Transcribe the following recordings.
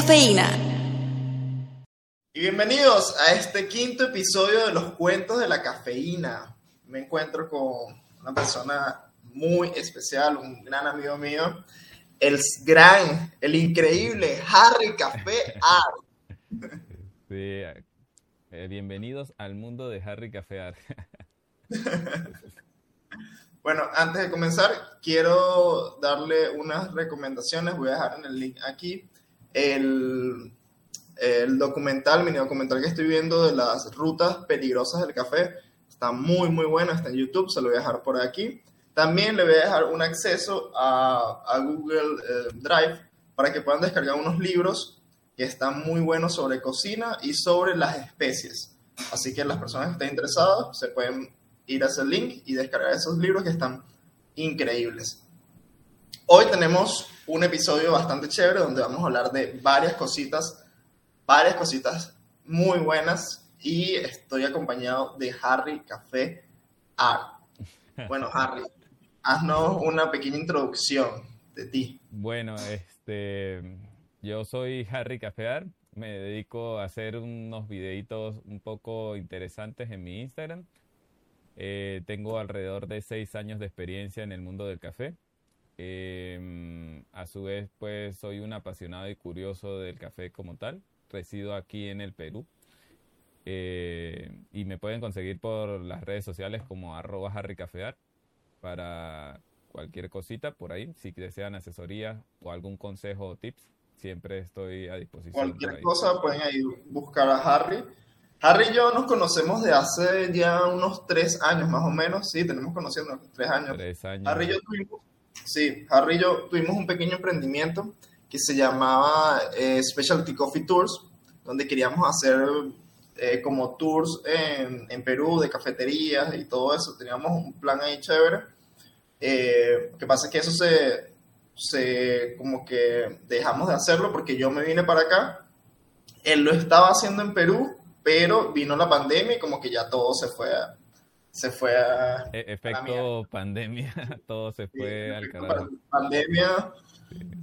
cafeína. Y bienvenidos a este quinto episodio de los cuentos de la cafeína. Me encuentro con una persona muy especial, un gran amigo mío, el gran, el increíble Harry Café Art. Sí, eh, bienvenidos al mundo de Harry Café Art. Bueno, antes de comenzar, quiero darle unas recomendaciones. Voy a dejar en el link aquí el, el documental, mini documental que estoy viendo de las rutas peligrosas del café. Está muy, muy bueno, está en YouTube, se lo voy a dejar por aquí. También le voy a dejar un acceso a, a Google eh, Drive para que puedan descargar unos libros que están muy buenos sobre cocina y sobre las especies. Así que las personas que estén interesadas se pueden ir a ese link y descargar esos libros que están increíbles. Hoy tenemos un episodio bastante chévere donde vamos a hablar de varias cositas, varias cositas muy buenas y estoy acompañado de Harry Café Art. Bueno, Harry, haznos una pequeña introducción de ti. Bueno, este, yo soy Harry Café Art. Me dedico a hacer unos videitos un poco interesantes en mi Instagram. Eh, tengo alrededor de seis años de experiencia en el mundo del café. Em, a su vez, pues soy un apasionado y curioso del café como tal. Resido aquí en el Perú. Eh, y me pueden conseguir por las redes sociales como arroba harrycafear para cualquier cosita por ahí. Si desean asesoría o algún consejo o tips, siempre estoy a disposición. Cualquier cosa pueden ahí buscar a Harry Harry y yo nos conocemos de hace ya unos tres años más o menos, sí, tenemos conociendo tres años. Tres años. Harry y yo tuvimos, sí, Harry y yo tuvimos un pequeño emprendimiento que se llamaba eh, Specialty Coffee Tours, donde queríamos hacer eh, como tours en, en, Perú de cafeterías y todo eso. Teníamos un plan ahí chévere. Eh, lo que pasa es que eso se, se, como que dejamos de hacerlo porque yo me vine para acá. Él lo estaba haciendo en Perú pero vino la pandemia y como que ya todo se fue se fue a, e, efecto pandemia todo se fue al carajo pandemia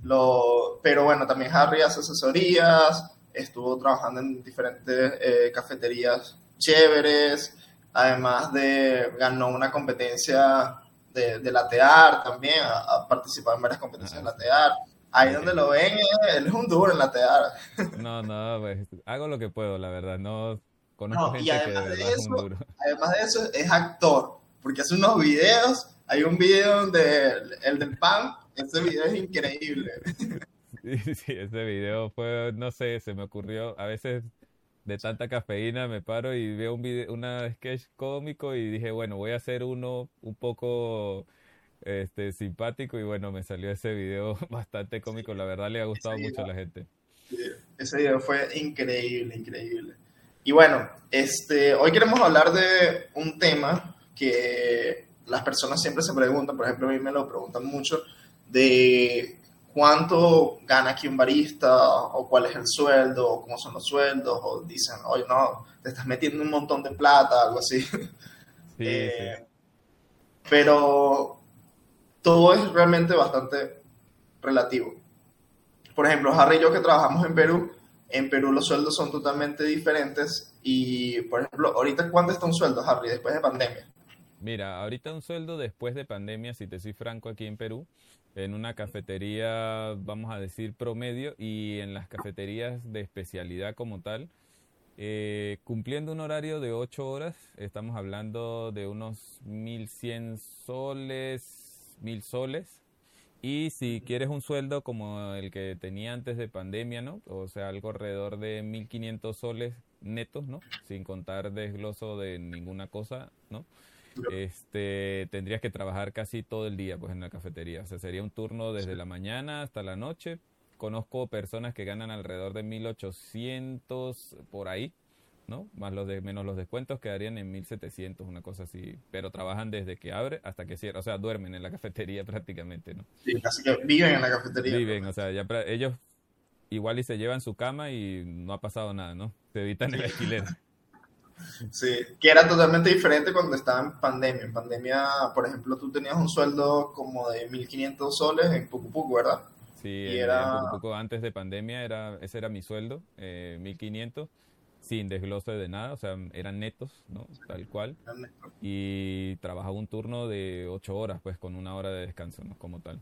lo, pero bueno también Harry hace asesorías estuvo trabajando en diferentes eh, cafeterías chéveres además de ganó una competencia de, de latear también ha, participado en varias competencias de latear Ahí donde lo ven, él es un duro en la teatro. No, no, pues, hago lo que puedo, la verdad. No conozco gente que de, eso, es un duro. Además de eso, es actor, porque hace unos videos. Hay un video donde el del pan, ese video es increíble. Sí, sí, ese video fue, no sé, se me ocurrió. A veces de tanta cafeína me paro y veo un video, una sketch cómico y dije, bueno, voy a hacer uno un poco este, simpático y bueno, me salió ese video bastante cómico, la verdad le ha gustado mucho a la gente. Ese video fue increíble, increíble. Y bueno, este, hoy queremos hablar de un tema que las personas siempre se preguntan, por ejemplo, a mí me lo preguntan mucho, de cuánto gana aquí un barista, o cuál es el sueldo, o cómo son los sueldos, o dicen, oye, no, te estás metiendo un montón de plata, algo así. Eh, pero todo es realmente bastante relativo. Por ejemplo, Harry y yo que trabajamos en Perú, en Perú los sueldos son totalmente diferentes y, por ejemplo, ahorita ¿cuánto está un sueldo, Harry, después de pandemia? Mira, ahorita un sueldo después de pandemia, si te soy franco, aquí en Perú, en una cafetería, vamos a decir, promedio, y en las cafeterías de especialidad como tal, eh, cumpliendo un horario de 8 horas, estamos hablando de unos 1.100 soles, mil soles. Y si quieres un sueldo como el que tenía antes de pandemia, ¿no? O sea, algo alrededor de 1.500 soles netos, ¿no? Sin contar desgloso de ninguna cosa, ¿no? Este, tendrías que trabajar casi todo el día, pues, en la cafetería. O sea, sería un turno desde la mañana hasta la noche. Conozco personas que ganan alrededor de 1.800 por ahí, ¿no? Más los de, menos los descuentos quedarían en 1700, una cosa así. Pero trabajan desde que abre hasta que cierra. O sea, duermen en la cafetería prácticamente, ¿no? Sí, casi que viven en la cafetería. Viven, o sea, ya ellos igual y se llevan su cama y no ha pasado nada, ¿no? Se evitan el alquiler. Sí, que era totalmente diferente cuando estaba en pandemia. En pandemia, por ejemplo, tú tenías un sueldo como de 1500 soles en Pucu ¿verdad? Sí, Y era- en poco antes de pandemia era, ese era mi sueldo, eh, 1500, sin desglose de nada, o sea, eran netos, ¿no? Tal cual. Y trabajaba un turno de ocho horas, pues con una hora de descanso, ¿no? Como tal.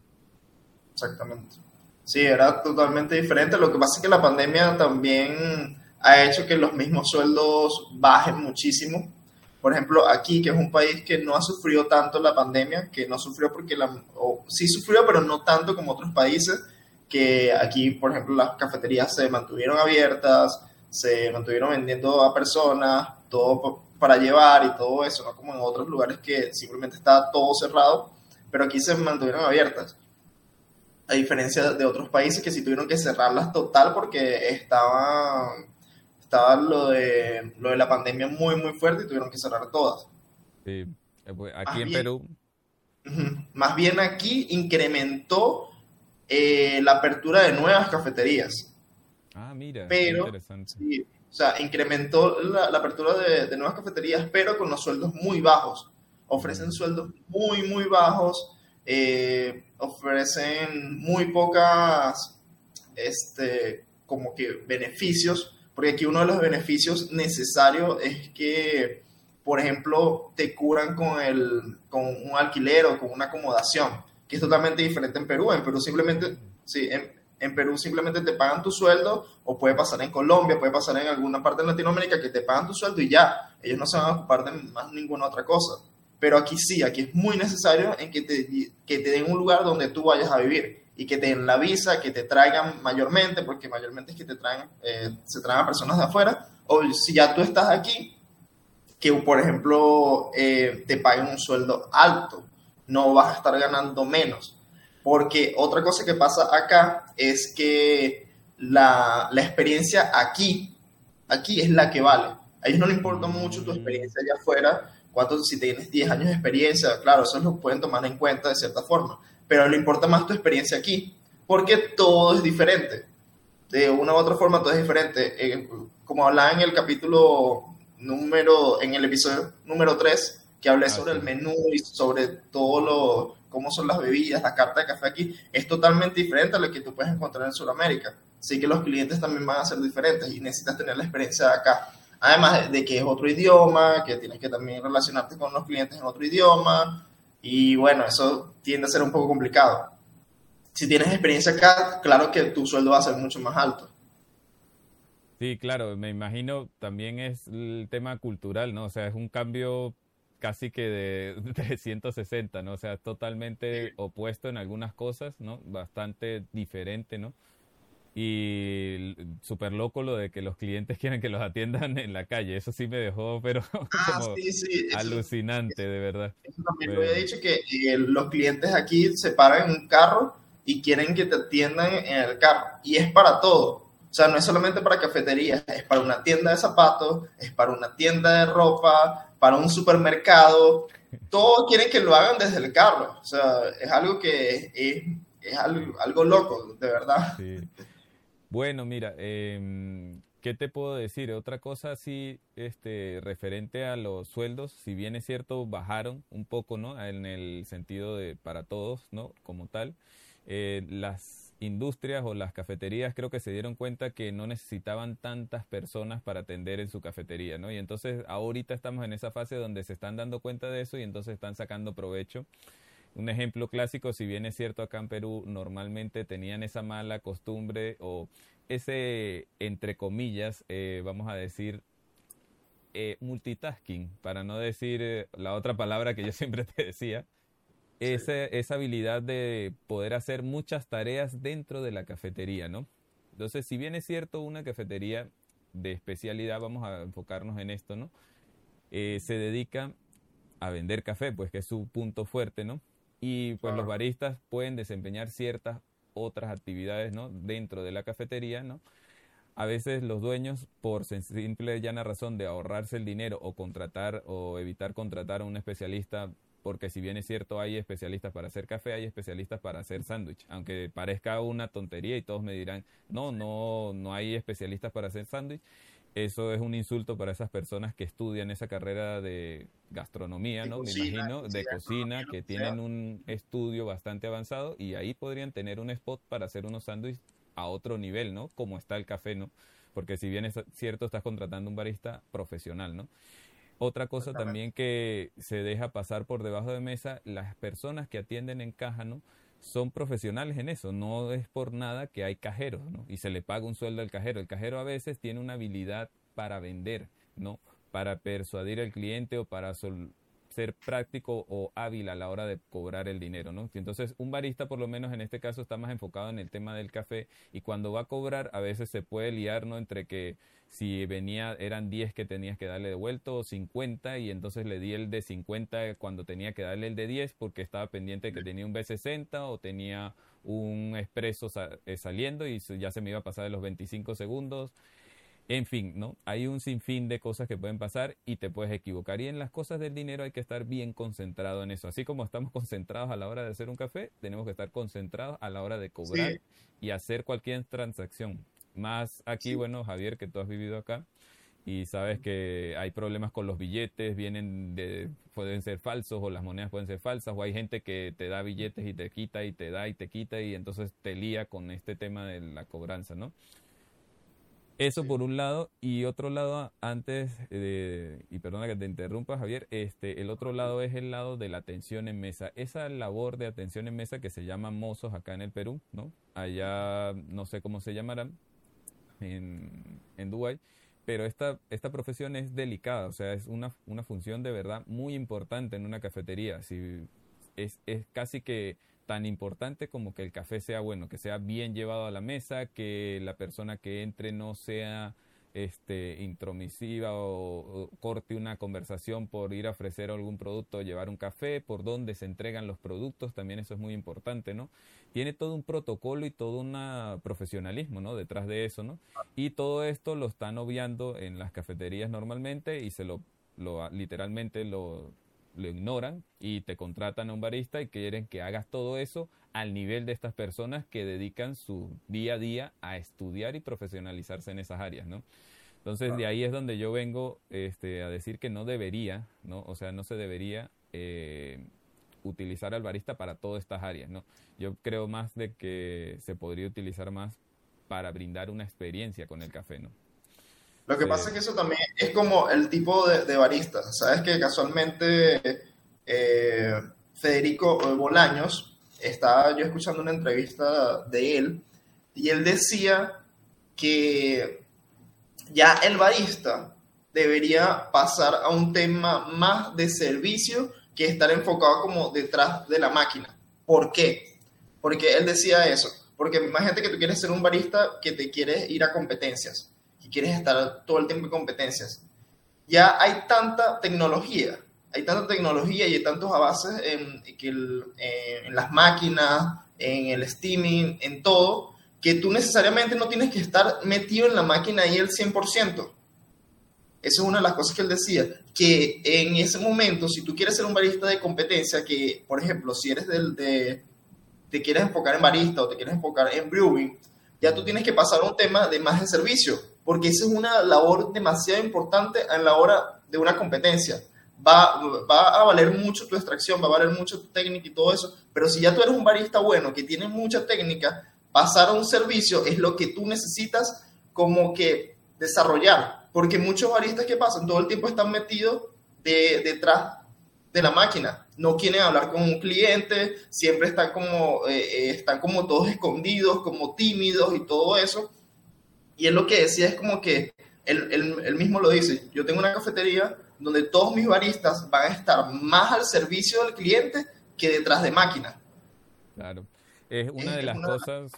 Exactamente. Sí, era totalmente diferente. Lo que pasa es que la pandemia también ha hecho que los mismos sueldos bajen muchísimo. Por ejemplo, aquí, que es un país que no ha sufrido tanto la pandemia, que no sufrió porque la, o sí sufrió, pero no tanto como otros países, que aquí, por ejemplo, las cafeterías se mantuvieron abiertas, se mantuvieron vendiendo a personas, todo para llevar y todo eso, no como en otros lugares que simplemente estaba todo cerrado, pero aquí se mantuvieron abiertas a diferencia de otros países que sí tuvieron que cerrarlas total porque estaba, estaba lo, de, lo de la pandemia muy, muy fuerte y tuvieron que cerrar todas. Sí, eh, pues, Más aquí en bien- Perú. Más bien aquí incrementó eh, la apertura de nuevas cafeterías. Ah, mira, Pero- interesante. Sí, o sea, incrementó la, la apertura de, de nuevas cafeterías, pero con los sueldos muy bajos. Ofrecen sueldos muy, muy bajos, eh, ofrecen muy pocas, este, como que beneficios, porque aquí uno de los beneficios necesarios es que, por ejemplo, te curan con, el, con un alquiler o con una acomodación, que es totalmente diferente en Perú. En Perú simplemente, sí, en, en Perú simplemente te pagan tu sueldo, o puede pasar en Colombia, puede pasar en alguna parte de Latinoamérica que te pagan tu sueldo y ya, ellos no se van a ocupar de más ninguna otra cosa. Pero aquí sí, aquí es muy necesario en que te, que te den un lugar donde tú vayas a vivir y que te den la visa, que te traigan mayormente, porque mayormente es que te traen, eh, se traen a personas de afuera, o si ya tú estás aquí, que por ejemplo eh, te paguen un sueldo alto, no vas a estar ganando menos. Porque otra cosa que pasa acá es que la, la experiencia aquí, aquí es la que vale. A ellos no les importa mucho tu experiencia allá afuera, cuánto, si tienes 10 años de experiencia, claro, eso lo pueden tomar en cuenta de cierta forma, pero le importa más tu experiencia aquí, porque todo es diferente. De una u otra forma todo es diferente. Eh, como hablaba en el capítulo número, en el episodio número 3, que hablé Ah, sobre sí. el menú y sobre todo lo, cómo son las bebidas, la carta de café aquí, es totalmente diferente a lo que tú puedes encontrar en Sudamérica. Así que los clientes también van a ser diferentes y necesitas tener la experiencia acá. Además de que es otro idioma, que tienes que también relacionarte con los clientes en otro idioma. Y bueno, eso tiende a ser un poco complicado. Si tienes experiencia acá, claro que tu sueldo va a ser mucho más alto. Sí, claro, me imagino también es el tema cultural, ¿no? O sea, es un cambio casi que de, de 160, ¿no? O sea, totalmente opuesto en algunas cosas, ¿no? Bastante diferente, ¿no? Y súper loco lo de que los clientes quieren que los atiendan en la calle. Eso sí me dejó, pero Ah, como sí, sí. Eso, alucinante, de verdad. eso también lo Bueno. había dicho que eh, los clientes aquí se paran en un carro y quieren que te atiendan en el carro. Y es para todo. O sea, no es solamente para cafeterías, es para una tienda de zapatos, es para una tienda de ropa, para un supermercado. Todos quieren que lo hagan desde el carro. O sea, es algo que es, es algo, algo loco, de verdad. Sí. Bueno, mira, em, ¿qué te puedo decir? Otra cosa así, este, referente a los sueldos, si bien es cierto, bajaron un poco, ¿no? En el sentido de para todos, ¿no? Como tal, eh, las industrias o las cafeterías creo que se dieron cuenta que no necesitaban tantas personas para atender en su cafetería, ¿no? Y entonces ahorita estamos en esa fase donde se están dando cuenta de eso y entonces están sacando provecho. Un ejemplo clásico, si bien es cierto acá en Perú normalmente tenían esa mala costumbre o ese, entre comillas, eh, vamos a decir, eh, multitasking, para no decir eh, la otra palabra que yo siempre te decía, esa, esa habilidad de poder hacer muchas tareas dentro de la cafetería, ¿no? Entonces, si bien es cierto, una cafetería de especialidad, vamos a enfocarnos en esto, ¿no? Eh, se dedica a vender café, pues que es su punto fuerte, ¿no? Y pues los baristas pueden desempeñar ciertas otras actividades, ¿no? Dentro de la cafetería, ¿no? A veces los dueños, por simple y llana razón de ahorrarse el dinero o contratar o evitar contratar a un especialista, porque si bien es cierto, hay especialistas para hacer café, hay especialistas para hacer sándwich. Aunque parezca una tontería y todos me dirán, no, no, no hay especialistas para hacer sándwich. eso es un insulto para esas personas que estudian esa carrera de gastronomía, ¿no? Me imagino, de cocina, que tienen un estudio bastante avanzado y ahí podrían tener un spot para hacer unos sándwiches a otro nivel, ¿no? Como está el café, ¿no? Porque si bien es cierto, estás contratando un barista profesional, ¿no? Otra cosa también que se deja pasar por debajo de mesa, las personas que atienden en caja, ¿no? son profesionales en eso, no es por nada que hay cajeros, ¿no? Y se le paga un sueldo al cajero. El cajero a veces tiene una habilidad para vender, ¿no? Para persuadir al cliente o para ser práctico o hábil a la hora de cobrar el dinero, ¿no? Entonces, un barista, por lo menos en este caso, está más enfocado en el tema del café y cuando va a cobrar, a veces se puede liar, ¿no? Entre que si venía, eran 10 que tenías que darle de vuelto o 50 y entonces le di el de 50 cuando tenía que darle el de 10 porque estaba pendiente de que tenía un B60 o tenía un expreso eh, saliendo y ya se me iba a pasar de los 25 segundos. En fin, ¿no? Hay un sinfín de cosas que pueden pasar y te puedes equivocar. Y en las cosas del dinero hay que estar bien concentrado en eso. Así como estamos concentrados a la hora de hacer un café, tenemos que estar concentrados a la hora de cobrar y hacer cualquier transacción. Más aquí, bueno, Javier, que tú has vivido acá y sabes que hay problemas con los billetes, vienen de, pueden ser falsos o las monedas pueden ser falsas, o hay gente que te da billetes y te quita y te da y te quita y entonces te lía con este tema de la cobranza, ¿no? Eso por un lado, y otro lado, antes, de, y perdona que te interrumpa Javier, este, el otro lado es el lado de la atención en mesa. Esa labor de atención en mesa que se llama mozos acá en el Perú, ¿no? Allá no sé cómo se llamarán en, en Dubái, pero esta, esta profesión es delicada, o sea, es una, una función de verdad muy importante en una cafetería. Si, es, es casi que tan importante como que el café sea bueno, que sea bien llevado a la mesa, que la persona que entre no sea este, intromisiva o, corte una conversación por ir a ofrecer algún producto o llevar un café, por dónde se entregan los productos, también eso es muy importante, ¿no? Tiene todo un protocolo y todo un profesionalismo, ¿no? Detrás de eso, ¿no? Y todo esto lo están obviando en las cafeterías normalmente y se lo, lo literalmente lo lo ignoran y te contratan a un barista y quieren que hagas todo eso al nivel de estas personas que dedican su día a día a estudiar y profesionalizarse en esas áreas, ¿no? Entonces de ahí es donde yo vengo este, a decir que no debería, ¿no? O sea, no se debería eh, utilizar al barista para todas estas áreas, ¿no? Yo creo más de que se podría utilizar más para brindar una experiencia con el café, ¿no? Lo que pasa es que eso también es como el tipo de, de barista. Sabes que casualmente eh, Federico Bolaños, estaba yo escuchando una entrevista de él y él decía que ya el barista debería pasar a un tema más de servicio que estar enfocado como detrás de la máquina. ¿Por qué? Porque él decía eso. Porque imagínate que tú quieres ser un barista que te quieres ir a competencias y quieres estar todo el tiempo en competencias. Ya hay tanta tecnología, hay tanta tecnología y hay tantos avances en, que en las máquinas, en el steaming, en todo, que tú necesariamente no tienes que estar metido en la máquina ahí el 100%. Esa es una de las cosas que él decía, que en ese momento, si tú quieres ser un barista de competencia, que por ejemplo, si eres del, de, te quieres enfocar en barista o te quieres enfocar en brewing, ya tú tienes que pasar a un tema de más de servicio, porque esa es una labor demasiado importante en la hora de una competencia. Va, va, a valer mucho tu extracción, va a valer mucho tu técnica y todo eso, pero si ya tú eres un barista bueno que tiene mucha técnica, pasar a un servicio es lo que tú necesitas como que desarrollar, porque muchos baristas que pasan todo el tiempo están metidos de, detrás de la máquina, no quieren hablar con un cliente, siempre están como, eh, eh, están como todos escondidos, como tímidos y todo eso, y él lo que decía es como que él, él, mismo lo dice, yo tengo una cafetería donde todos mis baristas van a estar más al servicio del cliente que detrás de máquina. Claro, es una de las cosas...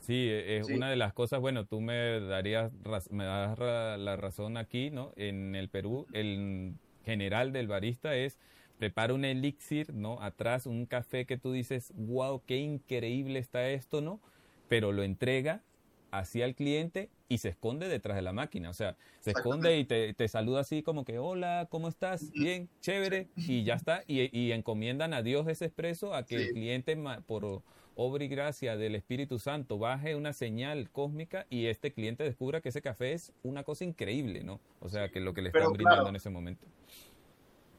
Sí, es una de las cosas, bueno, tú me darías, me das la razón aquí, ¿no? En el Perú, el general del barista es prepara un elixir, ¿no? Atrás un café que tú dices, wow, qué increíble está esto, ¿no? Pero lo entrega hacia el cliente y se esconde detrás de la máquina. O sea, se esconde y te, te saluda así como que, hola, ¿cómo estás? Bien, chévere, y ya está. Y, y encomiendan a Dios ese expreso a que el cliente, por obra y gracia del Espíritu Santo, baje una señal cósmica y este cliente descubra que ese café es una cosa increíble, ¿no? O sea, que lo que le están brindando en ese momento.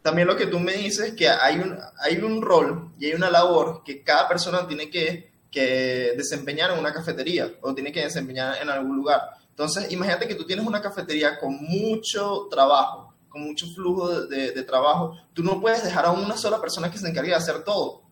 También lo que tú me dices es que hay un, hay un rol y hay una labor que cada persona tiene que, que desempeñar en una cafetería o tiene que desempeñar en algún lugar. Entonces, imagínate que tú tienes una cafetería con mucho trabajo, con mucho flujo de, de, trabajo. Tú no puedes dejar a una sola persona que se encargue de hacer todo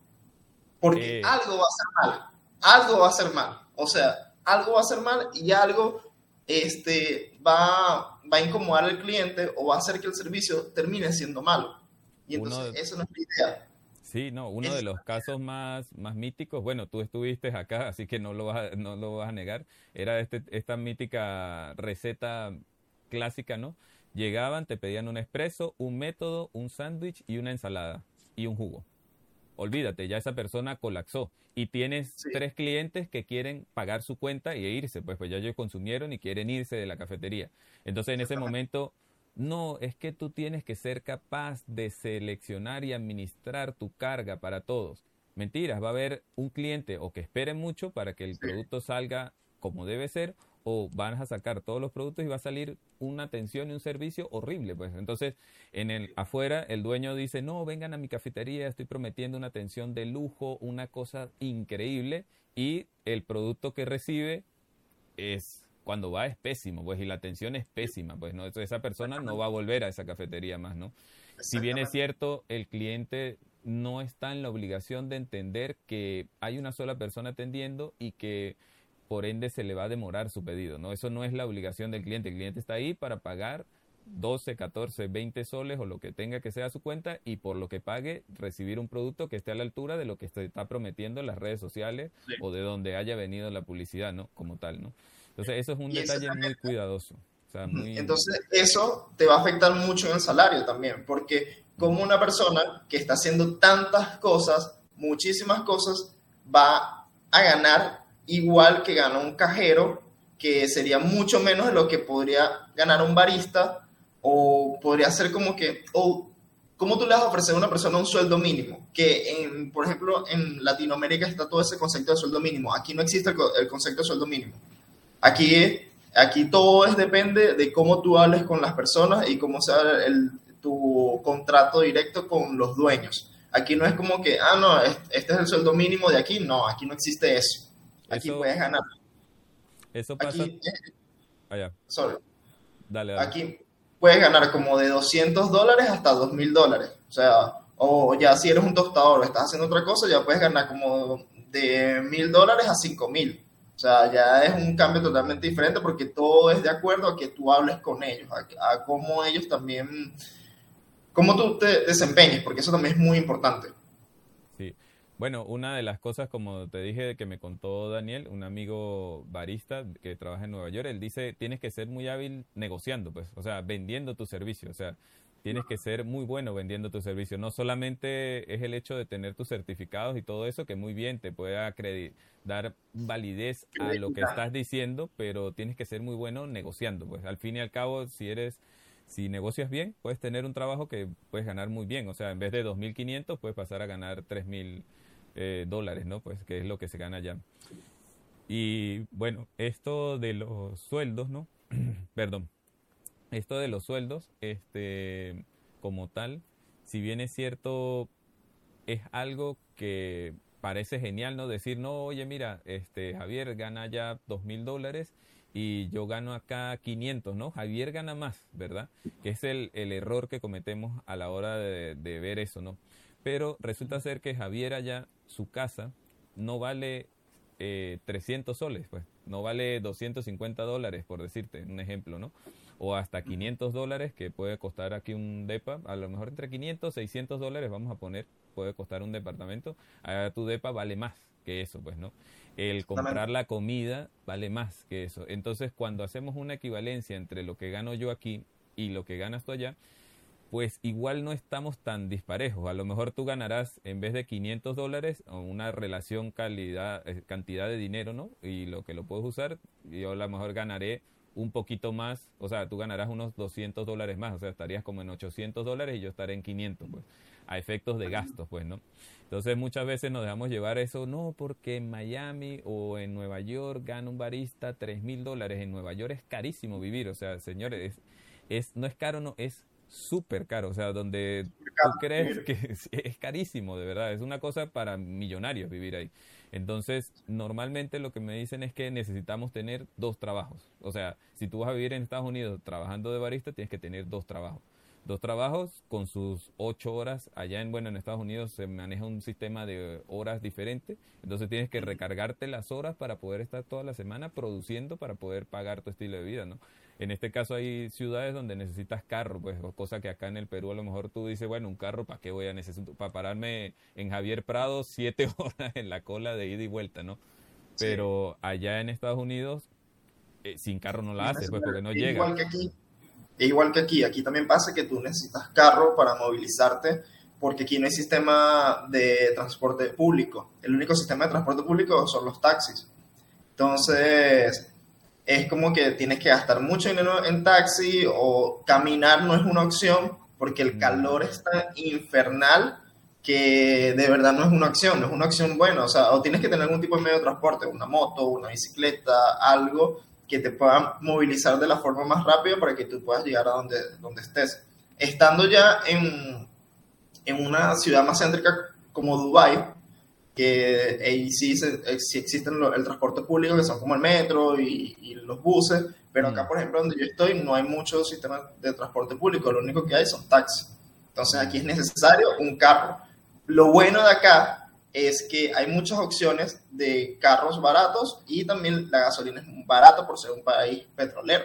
porque algo va a ser mal, algo va a ser mal, o sea, algo va a ser mal y algo este, va, va a incomodar al cliente o va a hacer que el servicio termine siendo malo. Y entonces eso no es la idea. Sí, no, uno de los casos más, más míticos, bueno, tú estuviste acá, así que no lo vas a, no lo vas a negar, era este, esta mítica receta clásica, ¿no? Llegaban, te pedían un espresso, un método, un sándwich y una ensalada y un jugo olvídate, ya esa persona colapsó y tienes tres clientes que quieren pagar su cuenta y irse, pues, pues ya ellos consumieron y quieren irse de la cafetería. Entonces en ese momento, no, es que tú tienes que ser capaz de seleccionar y administrar tu carga para todos. Mentiras, va a haber un cliente o que espere mucho para que el producto salga como debe ser o van a sacar todos los productos y va a salir una atención y un servicio horrible, pues. Entonces, en el afuera el dueño dice, "No, vengan a mi cafetería, estoy prometiendo una atención de lujo, una cosa increíble" y el producto que recibe es cuando va es pésimo, pues y la atención es pésima, pues no, esa persona no va a volver a esa cafetería más, ¿no? Si bien es cierto, el cliente no está en la obligación de entender que hay una sola persona atendiendo y que por ende se le va a demorar su pedido, ¿no? Eso no es la obligación del cliente, el cliente está ahí para pagar 12, 14, 20 soles o lo que tenga que sea su cuenta y por lo que pague recibir un producto que esté a la altura de lo que se está prometiendo en las redes sociales o de donde haya venido la publicidad, ¿no? Como tal, ¿no? Entonces eso es un detalle muy cuidadoso. Entonces eso te va a afectar mucho en el salario también, porque como una persona que está haciendo tantas cosas, muchísimas cosas, va a ganar igual que gana un cajero, que sería mucho menos de lo que podría ganar un barista, o podría ser como que, o ¿cómo tú le vas a ofrecer a una persona un sueldo mínimo? Que, en, por ejemplo, en Latinoamérica está todo ese concepto de sueldo mínimo. Aquí no existe el, concepto de sueldo mínimo. Aquí, aquí todo es, depende de cómo tú hables con las personas y cómo sea el, tu contrato directo con los dueños. Aquí no es como que, ah, no, este es el sueldo mínimo de aquí. No, aquí no existe eso. Aquí puedes ganar. Eso pasa. Aquí, ah, sorry. Dale, Aquí puedes ganar como de 200 dólares hasta 2000 dólares. O sea, o ya si eres un tostador o estás haciendo otra cosa, ya puedes ganar como de 1000 dólares a 5000. O sea, ya es un cambio totalmente diferente porque todo es de acuerdo a que tú hables con ellos, a, a cómo ellos también, cómo tú te desempeñes, porque eso también es muy importante. Bueno, una de las cosas, como te dije, que me contó Daniel, un amigo barista que trabaja en Nueva York, él dice, tienes que ser muy hábil negociando, pues, o sea, vendiendo tu servicio, o sea, tienes que ser muy bueno vendiendo tu servicio. No solamente es el hecho de tener tus certificados y todo eso, que muy bien te puede dar validez a lo que estás diciendo, pero tienes que ser muy bueno negociando, pues, al fin y al cabo, si eres si negocias bien, puedes tener un trabajo que puedes ganar muy bien. O sea, en vez de 2.500, puedes pasar a ganar 3.000 eh, dólares, ¿no? Pues que es lo que se gana allá. Y bueno, esto de los sueldos, ¿no? Perdón. Esto de los sueldos, este, como tal, si bien es cierto, es algo que parece genial, ¿no? Decir, no, oye, mira, este, Javier gana ya dos mil dólares y yo gano acá 500, ¿no? Javier gana más, ¿verdad? Que es el, el error que cometemos a la hora de, ver eso, ¿no? Pero resulta ser que Javier allá su casa no vale eh, 300 soles, pues no vale 250 dólares, por decirte un ejemplo, ¿no? O hasta 500 dólares que puede costar aquí un DEPA, a lo mejor entre 500 600 dólares vamos a poner, puede costar un departamento, a tu DEPA vale más que eso, pues, ¿no? El comprar la comida vale más que eso. Entonces, cuando hacemos una equivalencia entre lo que gano yo aquí y lo que ganas tú allá, pues igual no estamos tan disparejos. A lo mejor tú ganarás en vez de 500 dólares una relación calidad, eh, cantidad de dinero, ¿no? Y lo que lo puedes usar, yo a lo mejor ganaré un poquito más, o sea, tú ganarás unos 200 dólares más, o sea, estarías como en 800 dólares y yo estaré en 500, pues, a efectos de gastos, pues, ¿no? Entonces muchas veces nos dejamos llevar eso, no, porque en Miami o en Nueva York gana un barista 3 mil dólares, en Nueva York es carísimo vivir, o sea, señores, es, es, no es caro, no, es súper caro, o sea, donde tú crees que es, carísimo, de verdad, es una cosa para millonarios vivir ahí. Entonces, normalmente lo que me dicen es que necesitamos tener dos trabajos. O sea, si tú vas a vivir en Estados Unidos trabajando de barista, tienes que tener dos trabajos. Dos trabajos con sus ocho horas. Allá en, bueno, en Estados Unidos se maneja un sistema de horas diferente. Entonces tienes que recargarte las horas para poder estar toda la semana produciendo para poder pagar tu estilo de vida, ¿no? En este caso hay ciudades donde necesitas carro, pues, cosa que acá en el Perú a lo mejor tú dices, bueno, un carro, ¿para qué voy a necesitar? Para pararme en Javier Prado siete horas en la cola de ida y vuelta, ¿no? Pero allá en Estados Unidos, eh, sin carro no la haces, pues, porque no llega. Igual que aquí, igual que aquí, aquí también pasa que tú necesitas carro para movilizarte, porque aquí no hay sistema de transporte público. El único sistema de transporte público son los taxis. Entonces, es como que tienes que gastar mucho dinero en taxi o caminar no es una opción porque el calor es tan infernal que de verdad no es una opción, no es una opción buena, o sea, o tienes que tener algún tipo de medio de transporte, una moto, una bicicleta, algo que te pueda movilizar de la forma más rápida para que tú puedas llegar a donde, donde estés. Estando ya en, en una ciudad más céntrica como Dubai, que ahí sí, eh, sí existen el transporte público, que son como el metro y, los buses, pero acá, mm. por ejemplo, donde yo estoy, no hay muchos sistemas de transporte público, lo único que hay son taxis. Entonces aquí es necesario un carro. Lo bueno de acá es que hay muchas opciones de carros baratos y también la gasolina es barata por ser un país petrolero.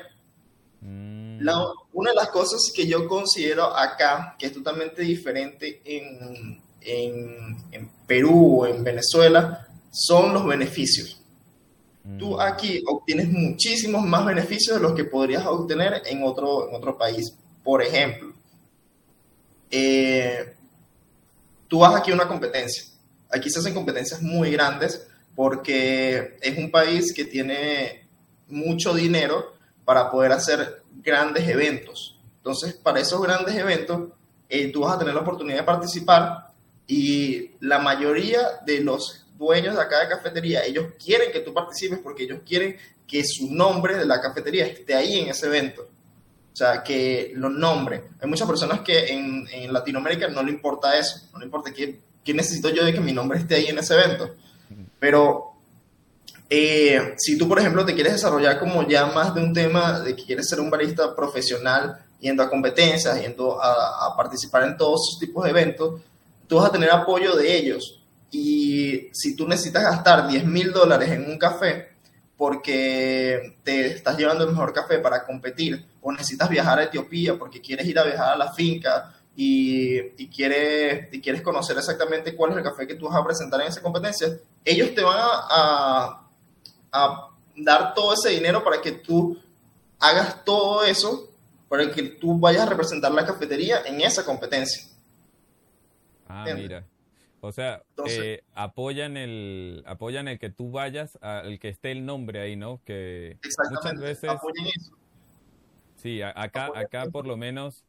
Mm. una de las cosas que yo considero acá, que es totalmente diferente en, en, en Perú o en Venezuela son los beneficios. Tú mm. aquí obtienes muchísimos más beneficios de los que podrías obtener en otro, en otro país. Por ejemplo, eh, tú vas aquí a una competencia. Aquí se hacen competencias muy grandes porque es un país que tiene mucho dinero para poder hacer grandes eventos. Entonces, para esos grandes eventos, eh, tú vas a tener la oportunidad de participar y la mayoría de los dueños de acá de cafetería, ellos quieren que tú participes porque ellos quieren que su nombre de la cafetería esté ahí en ese evento. O sea, que lo nombre. Hay muchas personas que en, en Latinoamérica no le importa eso, no le importa qué, qué, necesito yo de que mi nombre esté ahí en ese evento. Pero eh, si tú, por ejemplo, te quieres desarrollar como ya más de un tema de que quieres ser un barista profesional, yendo a competencias, yendo a, a participar en todos esos tipos de eventos, tú vas a tener apoyo de ellos. Y si tú necesitas gastar 10 mil dólares en un café porque te estás llevando el mejor café para competir, o necesitas viajar a Etiopía porque quieres ir a viajar a la finca y, y, quieres, y quieres conocer exactamente cuál es el café que tú vas a presentar en esa competencia, ellos te van a, a dar todo ese dinero para que tú hagas todo eso, para que tú vayas a representar la cafetería en esa competencia. Ah, mira. O sea, eh, apoyan el apoyan el que tú vayas, al que esté el nombre ahí, ¿no? Que muchas veces. Sí, acá, acá por lo menos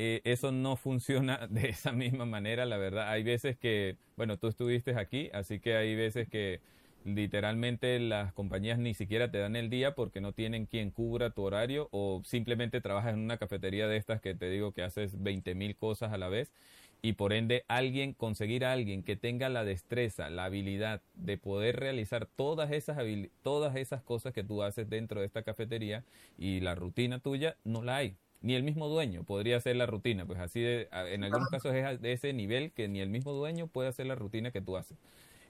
eh, eso no funciona de esa misma manera, la verdad. Hay veces que, bueno, tú estuviste aquí, así que hay veces que literalmente las compañías ni siquiera te dan el día porque no tienen quien cubra tu horario o simplemente trabajas en una cafetería de estas que te digo que haces 20 mil cosas a la vez y por ende alguien, conseguir a alguien que tenga la destreza, la habilidad de poder realizar todas esas, todas esas cosas que tú haces dentro de esta cafetería y la rutina tuya, no la hay. Ni el mismo dueño podría hacer la rutina, pues así de, en algunos casos es de ese nivel que ni el mismo dueño puede hacer la rutina que tú haces.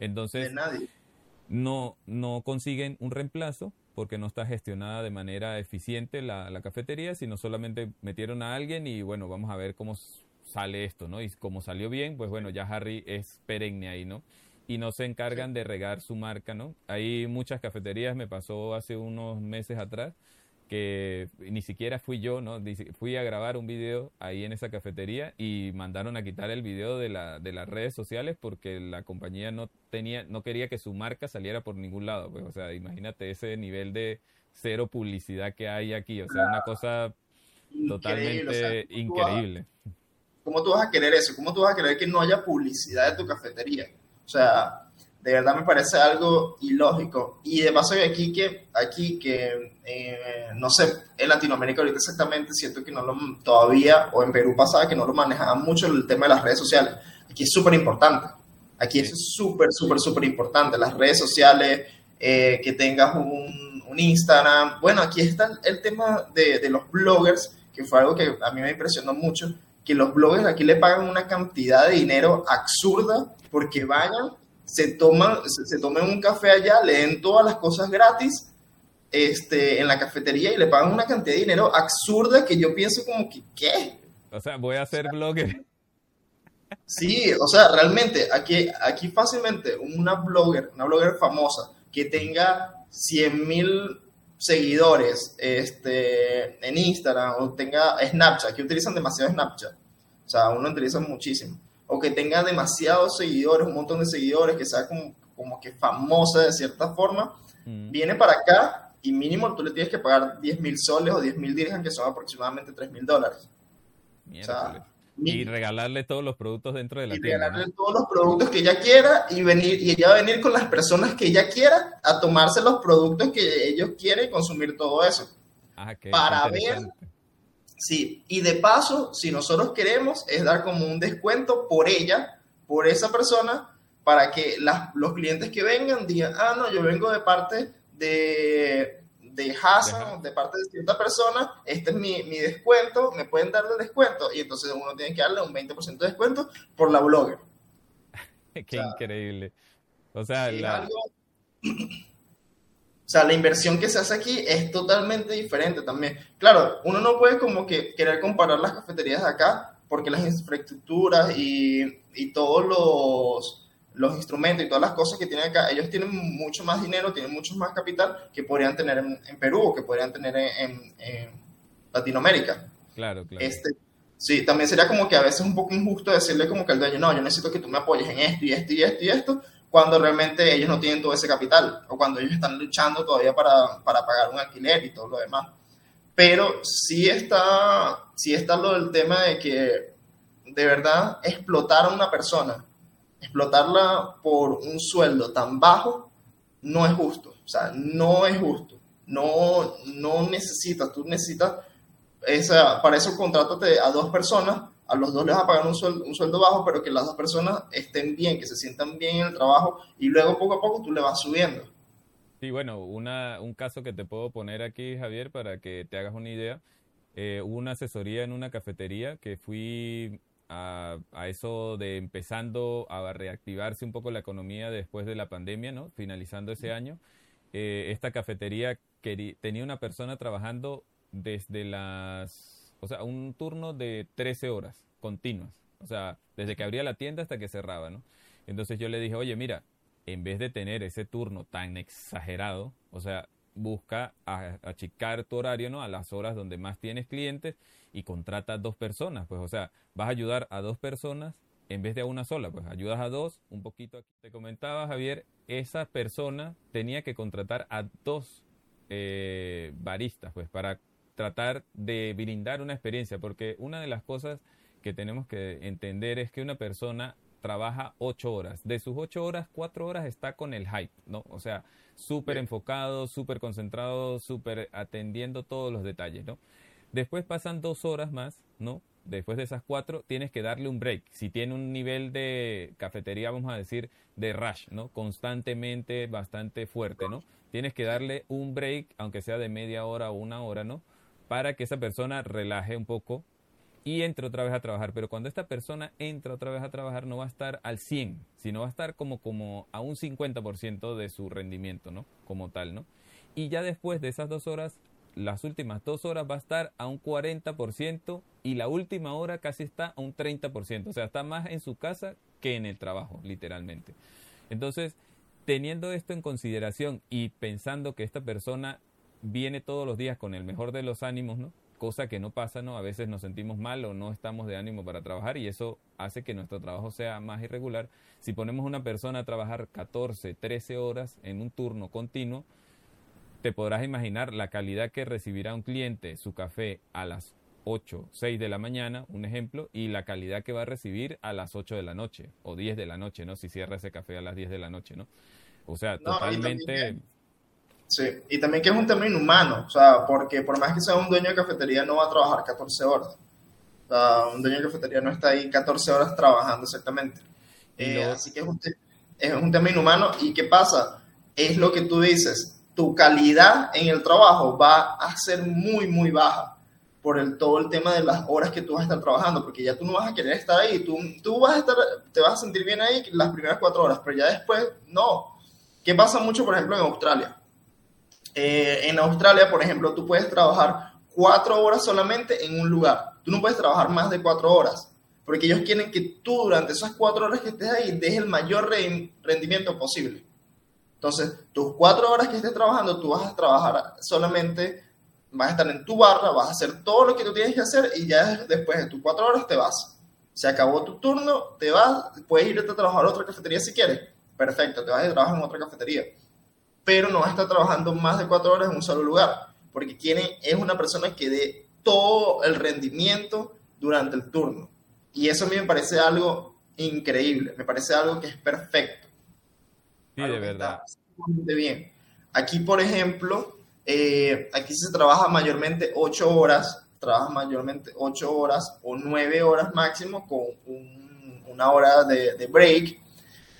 Entonces, no, no consiguen un reemplazo porque no está gestionada de manera eficiente la, la cafetería, sino solamente metieron a alguien y bueno, vamos a ver cómo sale esto, ¿no? Y como salió bien, pues bueno, ya Harry es perenne ahí, ¿no? Y no se encargan de regar su marca, ¿no? Hay muchas cafeterías, me pasó hace unos meses atrás, que ni siquiera fui yo, ¿no? Fui a grabar un video ahí en esa cafetería y mandaron a quitar el video de, la, de las redes sociales porque la compañía no tenía, no quería que su marca saliera por ningún lado, pues, o sea, imagínate ese nivel de, cero publicidad que hay aquí. O sea, una cosa totalmente increíble. ¿Cómo tú vas a querer eso? ¿Cómo tú vas a querer que no haya publicidad de tu cafetería? O sea, de verdad me parece algo ilógico. Y de paso aquí que, aquí que eh, no sé, en Latinoamérica ahorita exactamente siento que no lo, todavía, o en Perú pasaba que no lo manejaban mucho el tema de las redes sociales. Aquí es súper importante. Aquí es súper, súper, súper importante. Las redes sociales, eh, que tengas un, un, Instagram. Bueno, aquí está el tema de, de los bloggers, que fue algo que a mí me impresionó mucho que los bloggers aquí le pagan una cantidad de dinero absurda porque vayan, se toman, se, tomen un café allá, leen todas las cosas gratis este, en la cafetería y le pagan una cantidad de dinero absurda que yo pienso como que, ¿qué? O sea, voy a ser blogger. Sí, o sea, realmente, aquí, aquí fácilmente una blogger, una blogger famosa que tenga 100 mil seguidores este, en Instagram o tenga Snapchat, que utilizan demasiado Snapchat, o sea, uno utiliza muchísimo, o que tenga demasiados seguidores, un montón de seguidores, que sea como, como que famosa de cierta forma, mm. viene para acá y mínimo tú le tienes que pagar 10 mil soles o 10 mil dirhams, que son aproximadamente 3 mil dólares. O sea, y regalarle todos los productos dentro de la y tienda. regalarle todos los productos que ella quiera y venir y ella va a venir con las personas que ella quiera a tomarse los productos que ellos quieren y consumir todo eso. Ah, para ver. Sí, y de paso, si nosotros queremos, es dar como un descuento por ella, por esa persona, para que las, los clientes que vengan digan, ah, no, yo vengo de parte de de Hassan, de parte de cierta persona, este es mi, mi, descuento, me pueden darle descuento, y entonces uno tiene que darle un 20% de descuento por la blogger. Qué increíble. O sea, la... o sea, la inversión que se hace aquí es totalmente diferente también. Claro, uno no puede como que querer comparar las cafeterías de acá, porque las infraestructuras y, y todos los los instrumentos y todas las cosas que tienen acá, ellos tienen mucho más dinero, tienen mucho más capital que podrían tener en, Perú o que podrían tener en, Latinoamérica. Claro, claro. Este, sí, también sería como que a veces un poco injusto decirle como que al dueño, no, yo necesito que tú me apoyes en esto y esto y esto y esto, cuando realmente ellos no tienen todo ese capital o cuando ellos están luchando todavía para, para pagar un alquiler y todo lo demás. Pero sí está, sí está lo del tema de que de verdad explotar a una persona explotarla por un sueldo tan bajo no es justo. O sea, no es justo. No, no necesitas, tú necesitas, esa, para eso contrátate a dos personas, a los dos les vas a pagar un sueldo, un sueldo bajo, pero que las dos personas estén bien, que se sientan bien en el trabajo y luego poco a poco tú le vas subiendo. Sí, bueno, una, un caso que te puedo poner aquí, Javier, para que te hagas una idea. Eh, hubo una asesoría en una cafetería que fui a, eso de empezando a reactivarse un poco la economía después de la pandemia, ¿no? Finalizando ese año, eh, esta cafetería tenía una persona trabajando desde las, o sea, un turno de 13 horas continuas, o sea, desde que abría la tienda hasta que cerraba, ¿no? Entonces yo le dije, oye, mira, en vez de tener ese turno tan exagerado, o sea, busca achicar tu horario, ¿no? A las horas donde más tienes clientes y contrata a dos personas, pues, o sea, vas a ayudar a dos personas en vez de a una sola, pues ayudas a dos, un poquito aquí te comentaba Javier, esa persona tenía que contratar a dos eh, baristas, pues, para tratar de brindar una experiencia, porque una de las cosas que tenemos que entender es que una persona trabaja ocho horas. De sus ocho horas, cuatro horas está con el hype, ¿no? O sea, súper enfocado, súper concentrado, súper atendiendo todos los detalles, ¿no? Después pasan dos horas más, ¿no? Después de esas cuatro, tienes que darle un break. Si tiene un nivel de cafetería, vamos a decir, de rush, ¿no? Constantemente, bastante fuerte, ¿no? Tienes que darle un break, aunque sea de media hora o una hora, ¿no? Para que esa persona relaje un poco y entre otra vez a trabajar. Pero cuando esta persona entra otra vez a trabajar, no va a estar al 100, sino va a estar como, como a un 50% de su rendimiento, ¿no? Como tal, ¿no? Y ya después de esas dos horas, las últimas dos horas va a estar a un 40% y la última hora casi está a un 30%. O sea, está más en su casa que en el trabajo, literalmente. Entonces, teniendo esto en consideración y pensando que esta persona viene todos los días con el mejor de los ánimos, ¿no? cosa que no pasa, ¿no? A veces nos sentimos mal o no estamos de ánimo para trabajar y eso hace que nuestro trabajo sea más irregular. Si ponemos una persona a trabajar 14, 13 horas en un turno continuo, te podrás imaginar la calidad que recibirá un cliente su café a las 8, 6 de la mañana, un ejemplo, y la calidad que va a recibir a las 8 de la noche o 10 de la noche, ¿no? Si cierra ese café a las 10 de la noche, ¿no? O sea, totalmente... sí, y también que es un tema inhumano, o sea, porque por más que sea un dueño de cafetería no va a trabajar 14 horas. O sea, un dueño de cafetería no está ahí 14 horas trabajando exactamente. Eh, así que es un, es un tema inhumano. ¿Y qué pasa? Es lo que tú dices, tu calidad en el trabajo va a ser muy, muy baja por el, todo el tema de las horas que tú vas a estar trabajando, porque ya tú no vas a querer estar ahí, tú, tú vas a estar, te vas a sentir bien ahí las primeras cuatro horas, pero ya después no. ¿Qué pasa mucho, por ejemplo, en Australia? Eh, en Australia, por ejemplo, tú puedes trabajar cuatro horas solamente en un lugar. Tú no puedes trabajar más de cuatro horas, porque ellos quieren que tú durante esas cuatro horas que estés ahí des el mayor rendimiento posible. Entonces, tus cuatro horas que estés trabajando, tú vas a trabajar solamente vas a estar en tu barra, vas a hacer todo lo que tú tienes que hacer y ya después de tus cuatro horas te vas. Se acabó tu turno, te vas, puedes irte a trabajar a otra cafetería si quieres. Perfecto, te vas y trabajas en otra cafetería. Pero no vas a estar trabajando más de cuatro horas en un solo lugar, porque quiere, es una persona que dé todo el rendimiento durante el turno. Y eso a mí me parece algo increíble, me parece algo que es perfecto. Sí, de verdad. Muy bien. Aquí, por ejemplo, eh, aquí se trabaja mayormente 8 horas, trabaja mayormente 8 horas o 9 horas máximo con una hora de, break,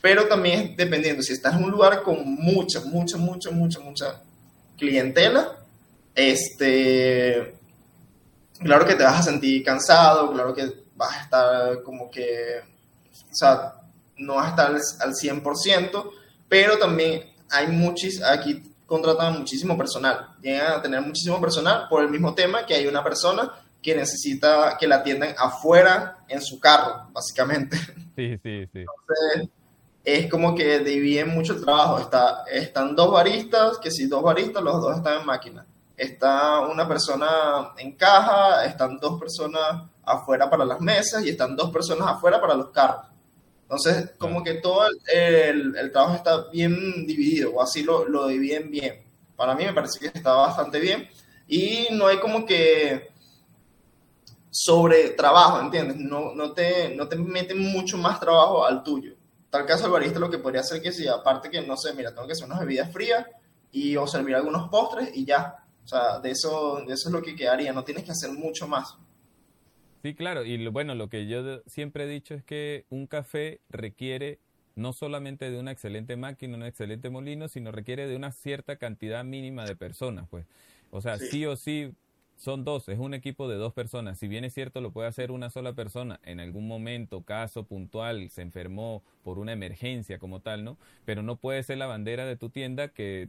pero también dependiendo, si estás en un lugar con mucha, mucha, mucha, mucha, mucha clientela, este, claro que te vas a sentir cansado, claro que vas a estar como que, o sea, no vas a estar al, 100%, pero también hay muchos, aquí contratan muchísimo personal, llegan a tener muchísimo personal por el mismo tema que hay una persona que necesita que la atiendan afuera en su carro, básicamente. Sí, sí, sí. Entonces, es como que dividen mucho el trabajo. Está, están dos baristas, que si dos baristas, los dos están en máquina. Está una persona en caja, están dos personas afuera para las mesas y están dos personas afuera para los carros. Entonces, como que todo el, el, trabajo está bien dividido, o así lo, lo, dividen bien. Para mí me parece que está bastante bien. Y no hay como que sobre trabajo, ¿entiendes? No, no, te, no te meten mucho más trabajo al tuyo. Tal caso el barista lo que podría hacer que si aparte que, no sé, mira, tengo que hacer unas bebidas frías y o servir algunos postres y ya. O sea, de eso, de eso es lo que quedaría. No tienes que hacer mucho más. Sí, claro, y bueno, lo que yo siempre he dicho es que un café requiere no solamente de una excelente máquina, un excelente molino, sino requiere de una cierta cantidad mínima de personas, pues. O sea, sí, o sí son dos, es un equipo de dos personas. Si bien es cierto, lo puede hacer una sola persona en algún momento, caso puntual, se enfermó por una emergencia como tal, ¿no? Pero no puede ser la bandera de tu tienda que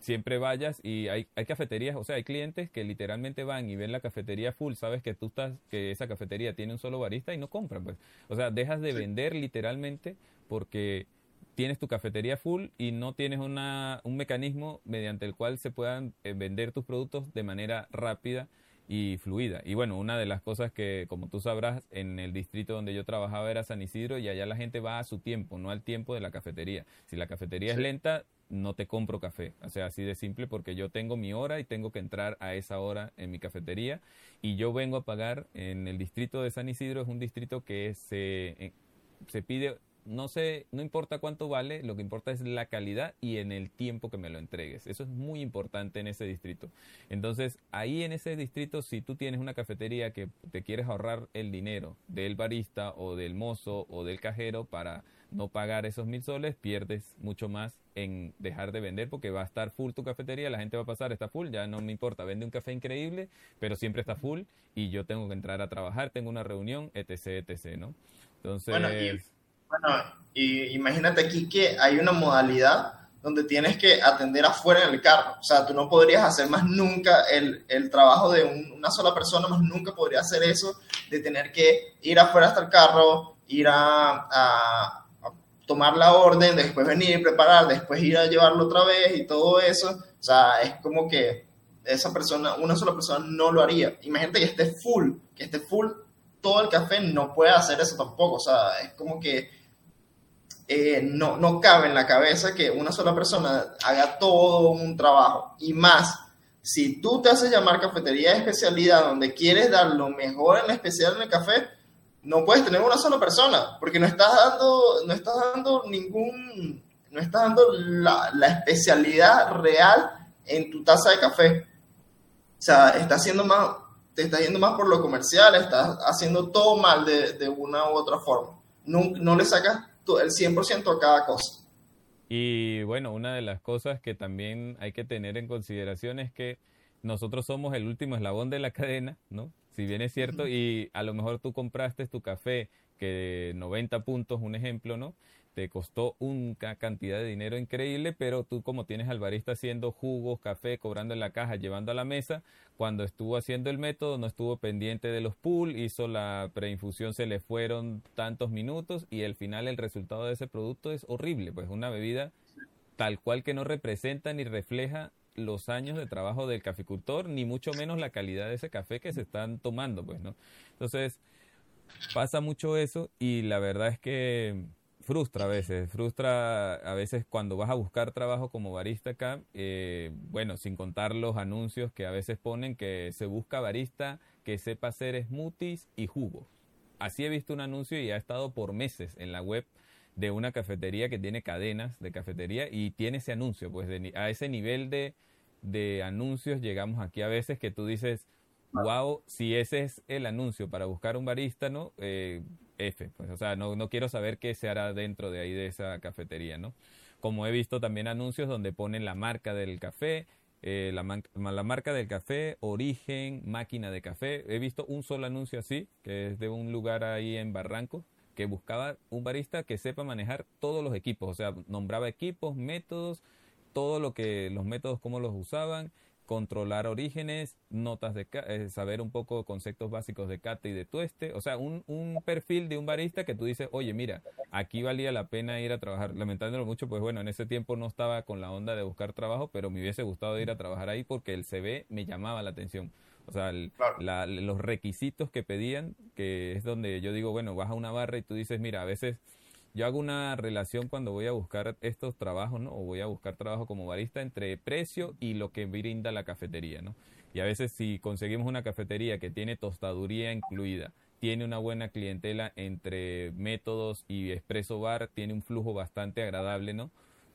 siempre vayas y hay, hay cafeterías, o sea, hay clientes que literalmente van y ven la cafetería full, sabes que tú estás, que esa cafetería tiene un solo barista y no compran, pues. O sea, dejas de vender literalmente porque tienes tu cafetería full y no tienes una, un mecanismo mediante el cual se puedan eh, vender tus productos de manera rápida y fluida. Y bueno, una de las cosas que, como tú sabrás, en el distrito donde yo trabajaba era San Isidro y allá la gente va a su tiempo, no al tiempo de la cafetería. Si la cafetería es lenta, no te compro café. O sea, así de simple porque yo tengo mi hora y tengo que entrar a esa hora en mi cafetería y yo vengo a pagar en el distrito de San Isidro, es un distrito que se, eh, se pide no sé, no importa cuánto vale, lo que importa es la calidad y en el tiempo que me lo entregues. Eso es muy importante en ese distrito. Entonces, ahí en ese distrito, si tú tienes una cafetería que te quieres ahorrar el dinero del barista o del mozo o del cajero para no pagar esos mil soles, pierdes mucho más en dejar de vender porque va a estar full tu cafetería, la gente va a pasar, está full, ya no me importa, vende un café increíble, pero siempre está full y yo tengo que entrar a trabajar, tengo una reunión, etc, etc, ¿no? Entonces... imagínate aquí que hay una modalidad donde tienes que atender afuera en el carro. O sea, tú no podrías hacer más nunca el, el trabajo de una sola persona, más nunca podría hacer eso de tener que ir afuera hasta el carro, ir a, a, tomar la orden, después venir, preparar, después ir a llevarlo otra vez y todo eso. O sea, es como que esa persona, una sola persona no lo haría. Imagínate que esté full, que esté full todo el café, no puede hacer eso tampoco. O sea, es como que eh, no, no cabe en la cabeza que una sola persona haga todo un trabajo. Y más, si tú te haces llamar cafetería de especialidad, donde quieres dar lo mejor en especial en el café, no puedes tener una sola persona, porque no estás dando, no estás dando ningún, no estás dando la, la especialidad real en tu taza de café. O sea, estás haciendo más, te estás yendo más por lo comercial, estás haciendo todo mal de, de una u otra forma. No, no le sacas el 100% a cada cosa. Y bueno, una de las cosas que también hay que tener en consideración es que nosotros somos el último eslabón de la cadena, ¿no? Si bien es cierto, y a lo mejor tú compraste tu café que 90 puntos, un ejemplo, ¿no? Te costó una cantidad de dinero increíble, pero tú como tienes al barista haciendo jugos, café, cobrando en la caja, llevando a la mesa, cuando estuvo haciendo el método no estuvo pendiente de los pool, hizo la preinfusión, se le fueron tantos minutos y al final el resultado de ese producto es horrible, pues una bebida tal cual que no representa ni refleja los años de trabajo del caficultor, ni mucho menos la calidad de ese café que se están tomando, pues, ¿no? Entonces, pasa mucho eso y la verdad es que frustra a veces, frustra a veces cuando vas a buscar trabajo como barista acá, eh, bueno, sin contar los anuncios que a veces ponen que se busca barista que sepa hacer smoothies y jugos. Así he visto un anuncio y ha estado por meses en la web de una cafetería que tiene cadenas de cafetería y tiene ese anuncio, pues a ese nivel de, de anuncios llegamos aquí a veces que tú dices, wow, si ese es el anuncio para buscar un barista, ¿no? Eh, F, pues, o sea, no, no quiero saber qué se hará dentro de ahí de esa cafetería, ¿no? Como he visto también anuncios donde ponen la marca del café, eh, la, la, marca del café, origen, máquina de café. He visto un solo anuncio así, que es de un lugar ahí en Barranco, que buscaba un barista que sepa manejar todos los equipos, o sea, nombraba equipos, métodos, todo lo que, los métodos, cómo los usaban, controlar orígenes, notas de eh, saber un poco conceptos básicos de cate y de tueste, o sea, un, un, perfil de un barista que tú dices, oye, mira, aquí valía la pena ir a trabajar, lamentándolo mucho, pues bueno, en ese tiempo no estaba con la onda de buscar trabajo, pero me hubiese gustado ir a trabajar ahí porque el CV me llamaba la atención. O sea, los requisitos que pedían, que es donde yo digo, bueno, vas a una barra y tú dices, mira, a veces yo hago una relación cuando voy a buscar estos trabajos, ¿no? O voy a buscar trabajo como barista entre precio y lo que brinda la cafetería, ¿no? Y a veces si conseguimos una cafetería que tiene tostaduría incluida, tiene una buena clientela entre métodos y expreso bar, tiene un flujo bastante agradable, ¿no?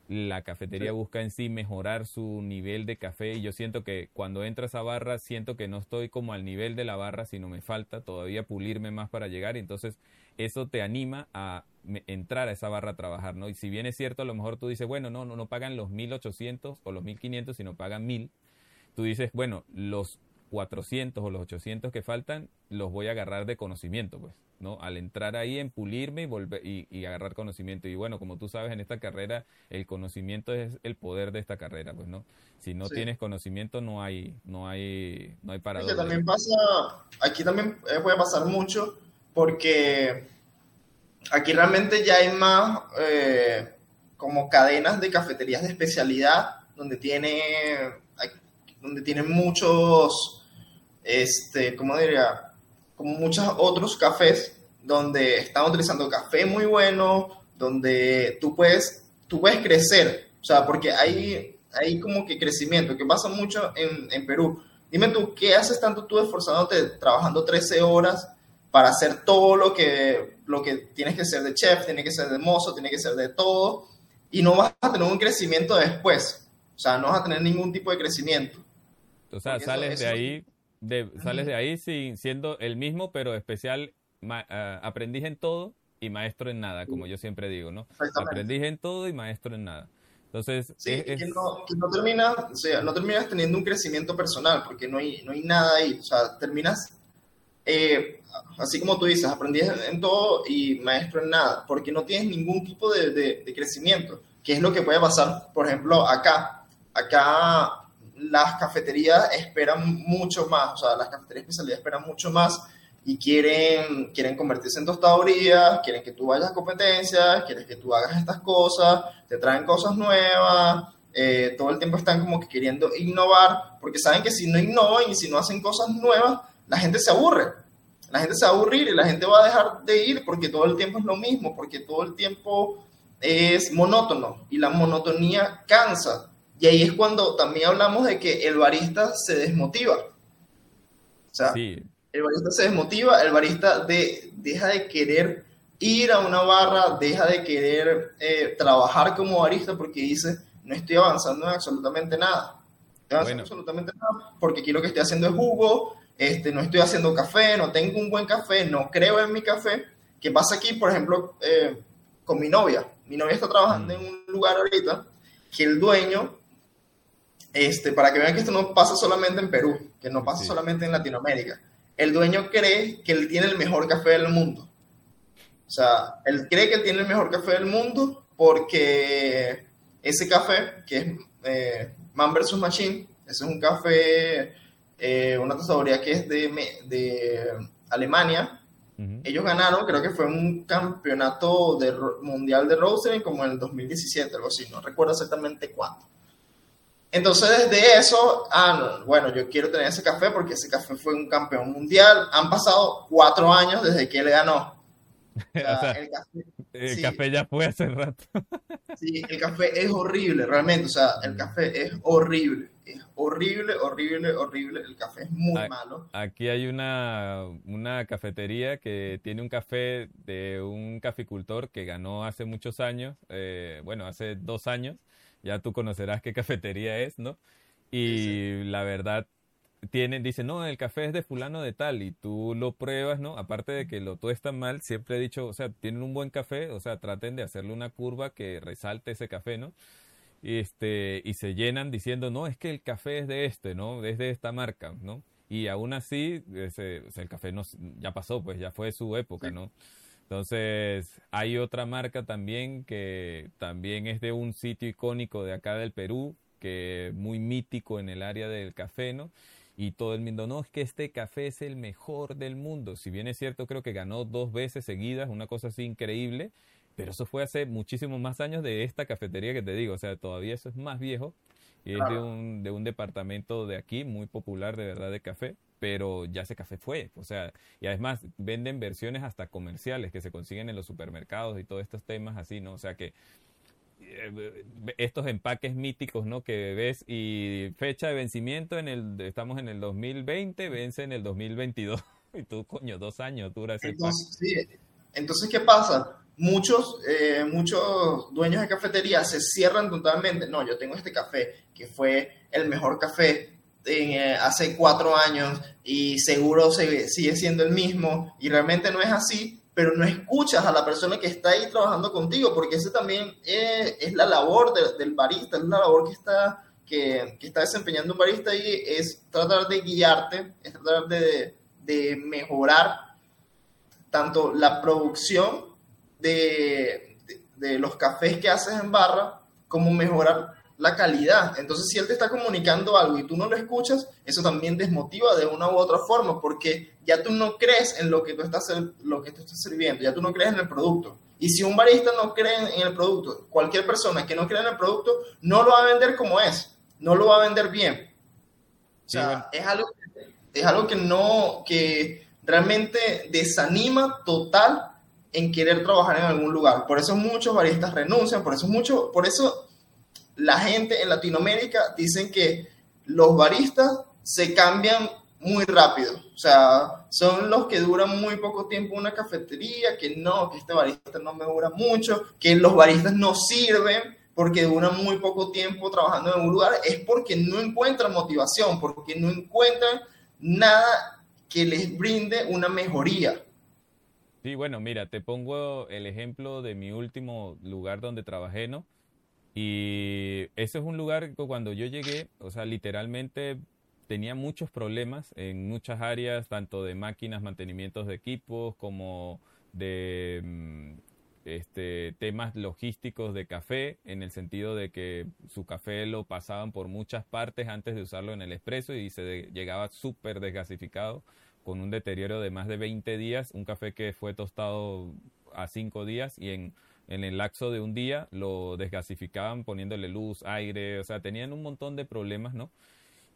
La cafetería busca en sí mejorar su nivel de café y yo siento que cuando entro a esa barra siento que no estoy como al nivel de la barra, sino me falta todavía pulirme más para llegar y entonces eso te anima a entrar a esa barra a trabajar, ¿no? Y si bien es cierto, a lo mejor tú dices, bueno, no, no, no pagan los 1800 o los 1500, sino pagan 1000. Tú dices, bueno, los 400 o los 800 que faltan los voy a agarrar de conocimiento, pues, ¿no? Al entrar ahí en pulirme y volver y, agarrar conocimiento. Y bueno, como tú sabes, en esta carrera el conocimiento es el poder de esta carrera, pues, ¿no? Si no tienes conocimiento no hay no hay no hay para también pasa aquí también eh, puede pasar mucho porque aquí realmente ya hay más eh, como cadenas de cafeterías de especialidad donde tiene donde tienen muchos este cómo diría como muchos otros cafés donde están utilizando café muy bueno donde tú puedes tú puedes crecer. O sea porque hay hay como que crecimiento que pasa mucho en, en Perú. Dime tú qué haces tanto tú esforzándote trabajando 13 horas para hacer todo lo que, lo que tienes que ser de chef, tiene que ser de mozo, tiene que ser de todo, y no vas a tener un crecimiento después. O sea, no vas a tener ningún tipo de crecimiento. O sea, sales de ahí, de, sales de ahí sin, siendo el mismo, pero especial, uh, aprendiz en todo y maestro en nada, como yo siempre digo, ¿no? Aprendiz en todo y maestro en nada. Entonces, sí, que, no, que no, terminas, o sea, no terminas teniendo un crecimiento personal, porque no hay, no hay nada ahí. O sea, terminas eh, así como tú dices, aprendí en todo y maestro en nada, porque no tienes ningún tipo de, de, crecimiento, que es lo que puede pasar, por ejemplo, acá. Acá las cafeterías esperan mucho más, o sea, las cafeterías especialidad esperan mucho más y quieren, quieren convertirse en tostadorías, quieren que tú vayas a competencias, quieren que tú hagas estas cosas, te traen cosas nuevas, eh, todo el tiempo están como que queriendo innovar, porque saben que si no innovan y si no hacen cosas nuevas, la gente se aburre. La gente se va a aburrir y la gente va a dejar de ir porque todo el tiempo es lo mismo, porque todo el tiempo es monótono y la monotonía cansa. Y ahí es cuando también hablamos de que el barista se desmotiva. O sea, el barista se desmotiva, el barista de, deja de querer ir a una barra, deja de querer eh, trabajar como barista porque dice, no estoy avanzando en absolutamente nada. Estoy avanzando absolutamente nada porque quiero que esté haciendo el jugo, este, no estoy haciendo café, no tengo un buen café, no creo en mi café. ¿Qué pasa aquí, por ejemplo, eh, con mi novia? Mi novia está trabajando mm. en un lugar ahorita que el dueño, este, para que vean que esto no pasa solamente en Perú, que no pasa solamente en Latinoamérica, el dueño cree que él tiene el mejor café del mundo. O sea, él cree que él tiene el mejor café del mundo porque ese café, que es eh, Man vs. Machine, ese es un café, eh, una tostadoría que es de, de Alemania. Ellos ganaron, creo que fue un campeonato de, mundial de roasting como en el 2017, algo así, no recuerdo exactamente cuándo. Entonces, desde eso, ah, bueno, yo quiero tener ese café porque ese café fue un campeón mundial. Han pasado cuatro años desde que él ganó. el, café, ya fue hace rato. sí, el café es horrible, realmente. O sea, el café es horrible. Es horrible, horrible, horrible. El café es muy malo. Aquí hay una, una cafetería que tiene un café de un caficultor que ganó hace muchos años, eh, bueno, hace dos años ya tú conocerás qué cafetería es, ¿no? Y la verdad, tienen, dice, no, el café es de fulano de tal, y tú lo pruebas, ¿no? Aparte de que lo tuestan mal, siempre he dicho, o sea, tienen un buen café, o sea, traten de hacerle una curva que resalte ese café, ¿no? Y, este, y se llenan diciendo, no, es que el café es de este, ¿no? Es de esta marca, ¿no? Y aún así, ese, el café no, ya pasó, pues ya fue su época, ¿no? Entonces, hay otra marca también que también es de un sitio icónico de acá del Perú, que muy mítico en el área del café, ¿no? Y todo el mundo, no, es que este café es el mejor del mundo. Si bien es cierto, creo que ganó dos veces seguidas, una cosa así increíble, pero eso fue hace muchísimos más años de esta cafetería que te digo, o sea, todavía eso es más viejo y es de un, de un departamento de aquí muy popular de verdad de café pero ya ese café fue, o sea, y además venden versiones hasta comerciales que se consiguen en los supermercados y todos estos temas así, ¿no? O sea que estos empaques míticos, ¿no? Que ves y fecha de vencimiento en el, estamos en el 2020, vence en el 2022 y tú, coño, dos años dura ese entonces, sí. entonces, ¿qué pasa? Muchos, eh, muchos dueños de cafetería se cierran totalmente. No, yo tengo este café que fue el mejor café eh, hace cuatro años y seguro sigue siendo el mismo y realmente no es así, pero no escuchas a la persona que está ahí trabajando contigo, porque ese también es, la labor del barista, es la labor que está, que, está desempeñando un barista y es tratar de guiarte, es tratar de, de mejorar tanto la producción de, de los cafés que haces en barra, como mejorar la calidad. Entonces, si él te está comunicando algo y tú no lo escuchas, eso también desmotiva de una u otra forma, porque ya tú no crees en lo que tú estás, lo que tú estás sirviendo, ya tú no crees en el producto. Y si un barista no cree en el producto, cualquier persona que no cree en el producto, no lo va a vender como es, no lo va a vender bien. O sea, es, algo, es algo que no, que realmente desanima total en querer trabajar en algún lugar. Por eso muchos baristas renuncian, por eso mucho, por eso la gente en Latinoamérica dicen que los baristas se cambian muy rápido. O sea, son los que duran muy poco tiempo en una cafetería, que no, que este barista no me dura mucho, que los baristas no sirven porque duran muy poco tiempo trabajando en un lugar, es porque no encuentran motivación, porque no encuentran nada que les brinde una mejoría. Sí, bueno, mira, te pongo el ejemplo de mi último lugar donde trabajé, ¿no? Y ese es un lugar que cuando yo llegué, o sea, literalmente tenía muchos problemas en muchas áreas, tanto de máquinas, mantenimientos de equipos, como de mm, este, temas logísticos de café, en el sentido de que su café lo pasaban por muchas partes antes de usarlo en el expreso y se llegaba súper desgasificado, con un deterioro de más de 20 días, un café que fue tostado a 5 días y en en el lapso de un día lo desgasificaban poniéndole luz, aire, o sea, tenían un montón de problemas, ¿no?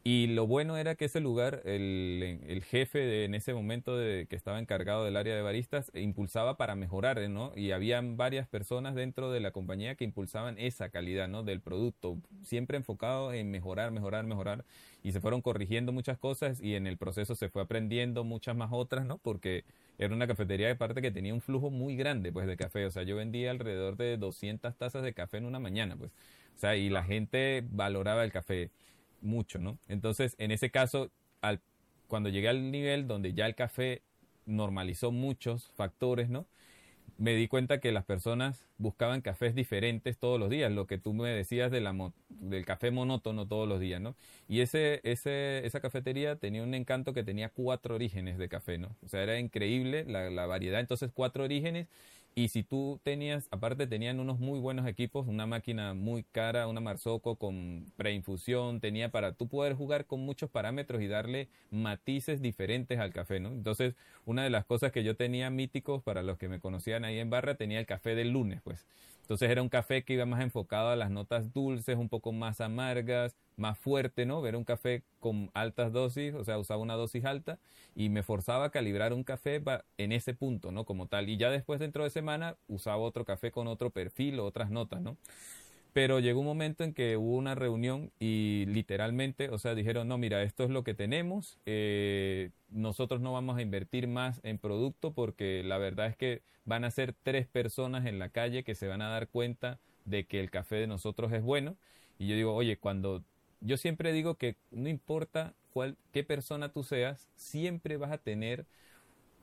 Y lo bueno era que ese lugar, el, el jefe de, en ese momento de, que estaba encargado del área de baristas, impulsaba para mejorar, ¿no? Y habían varias personas dentro de la compañía que impulsaban esa calidad, ¿no? Del producto, siempre enfocado en mejorar, mejorar, mejorar. Y se fueron corrigiendo muchas cosas y en el proceso se fue aprendiendo muchas más otras, ¿no? Porque era una cafetería de parte que tenía un flujo muy grande, pues, de café. O sea, yo vendía alrededor de 200 tazas de café en una mañana, pues. O sea, y la gente valoraba el café mucho, ¿no? Entonces, en ese caso, al, cuando llegué al nivel donde ya el café normalizó muchos factores, ¿no? Me di cuenta que las personas buscaban cafés diferentes todos los días, lo que tú me decías del café monótono todos los días, ¿no? Y ese, ese, esa cafetería tenía un encanto que tenía cuatro orígenes de café, ¿no? O sea, era increíble la variedad, entonces cuatro orígenes y si tú tenías, aparte tenían unos muy buenos equipos, una máquina muy cara, una Marzocco con preinfusión, tenía para tú poder jugar con muchos parámetros y darle matices diferentes al café, ¿no? Entonces, una de las cosas que yo tenía míticos para los que me conocían ahí en Barra, tenía el café del lunes, pues. Entonces era un café que iba más enfocado a las notas dulces, un poco más amargas, más fuerte, ¿no? Era un café con altas dosis, o sea, usaba una dosis alta y me forzaba a calibrar un café en ese punto, ¿no? Como tal. Y ya después, dentro de semana, usaba otro café con otro perfil o otras notas, ¿no? Pero llegó un momento en que hubo una reunión y literalmente, o sea, dijeron, no, mira, esto es lo que tenemos, eh, nosotros no vamos a invertir más en producto porque la verdad es que van a ser tres personas en la calle que se van a dar cuenta de que el café de nosotros es bueno. Y yo digo, oye, cuando yo siempre digo que no importa cuál, qué persona tú seas, siempre vas a tener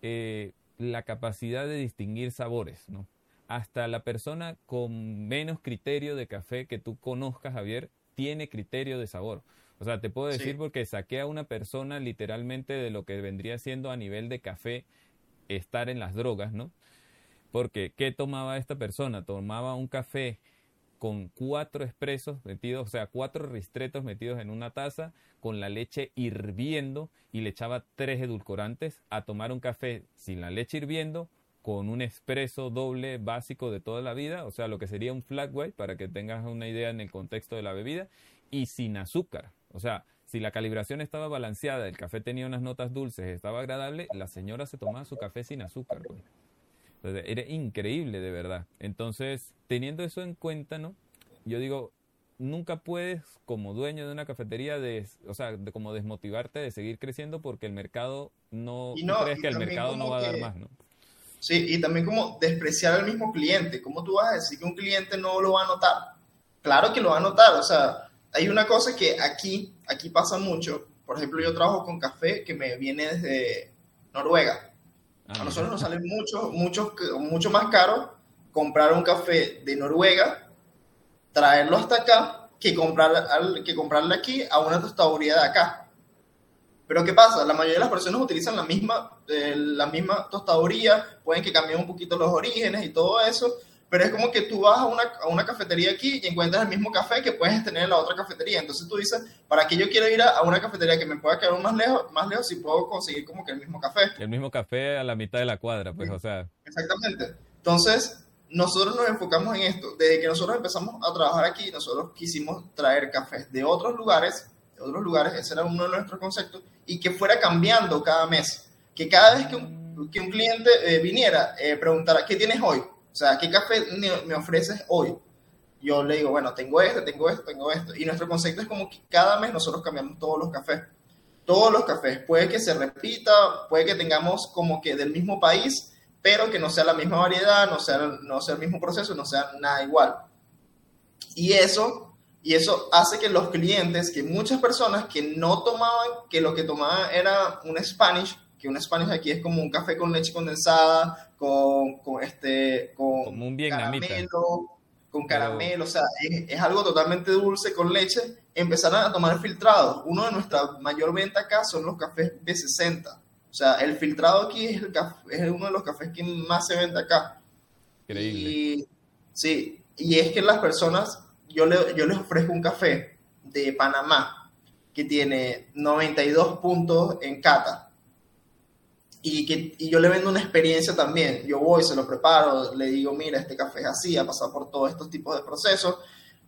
eh, la capacidad de distinguir sabores, ¿no? Hasta la persona con menos criterio de café que tú conozcas, Javier, tiene criterio de sabor. O sea, te puedo decir porque saqué a una persona literalmente de lo que vendría siendo a nivel de café estar en las drogas, ¿no? Porque, ¿qué tomaba esta persona? Tomaba un café con cuatro expresos metidos, o sea, cuatro ristretos metidos en una taza, con la leche hirviendo y le echaba tres edulcorantes a tomar un café sin la leche hirviendo, con un expreso doble básico de toda la vida, o sea, lo que sería un flat white, para que tengas una idea en el contexto de la bebida, y sin azúcar. O sea, si la calibración estaba balanceada, el café tenía unas notas dulces, estaba agradable, la señora se tomaba su café sin azúcar. Pues. era increíble, de verdad. Entonces, teniendo eso en cuenta, ¿no? Yo digo, nunca puedes, como dueño de una cafetería, de, o sea, de como desmotivarte de seguir creciendo porque el mercado no, no crees que el mercado no va a dar más, ¿no? Sí, y también como despreciar al mismo cliente. ¿Cómo tú vas a decir que un cliente no lo va a notar? Claro que lo va a notar. O sea, hay una cosa que aquí, aquí pasa mucho. Por ejemplo, yo trabajo con café que me viene desde Noruega. Ah, a nosotros nos sale mucho, mucho, mucho más caro comprar un café de Noruega, traerlo hasta acá, que, comprar, que comprarle aquí a una tostaduría de acá. Pero ¿qué pasa? La mayoría de las personas utilizan la misma, eh, la misma tostaduría, pueden que cambien un poquito los orígenes y todo eso, pero es como que tú vas a una, a una, cafetería aquí y encuentras el mismo café que puedes tener en la otra cafetería. Entonces tú dices, ¿para qué yo quiero ir a, una cafetería que me pueda quedar más lejos, más lejos si puedo conseguir como que el mismo café? El mismo café a la mitad de la cuadra, pues, o sea. Exactamente. Entonces, nosotros nos enfocamos en esto. Desde que nosotros empezamos a trabajar aquí, nosotros quisimos traer cafés de otros lugares otros lugares, ese era uno de nuestros conceptos, y que fuera cambiando cada mes. Que cada vez que un, que un cliente eh, viniera, eh, preguntara, ¿qué tienes hoy? O sea, ¿qué café me, ofreces hoy? Yo le digo, bueno, tengo este, tengo esto, tengo esto. Y nuestro concepto es como que cada mes nosotros cambiamos todos los cafés. Todos los cafés. Puede que se repita, puede que tengamos como que del mismo país, pero que no sea la misma variedad, no sea, no sea el mismo proceso, no sea nada igual. Y eso y eso hace que los clientes, que muchas personas que no tomaban, que lo que tomaban era un Spanish, que un Spanish aquí es como un café con leche condensada, con, con este, con como un caramelo, con caramelo, o sea, es, algo totalmente dulce con leche, empezaron a tomar filtrados. Uno de nuestra mayor venta acá son los cafés B60. O sea, el filtrado aquí es, es uno de los cafés que más se vende acá. Increíble. Y, sí, y es que las personas yo, yo les ofrezco un café de Panamá que tiene 92 puntos en cata. Y, que, y yo le vendo una experiencia también. Yo voy, se lo preparo, le digo, mira, este café es así, ha pasado por todos estos tipos de procesos.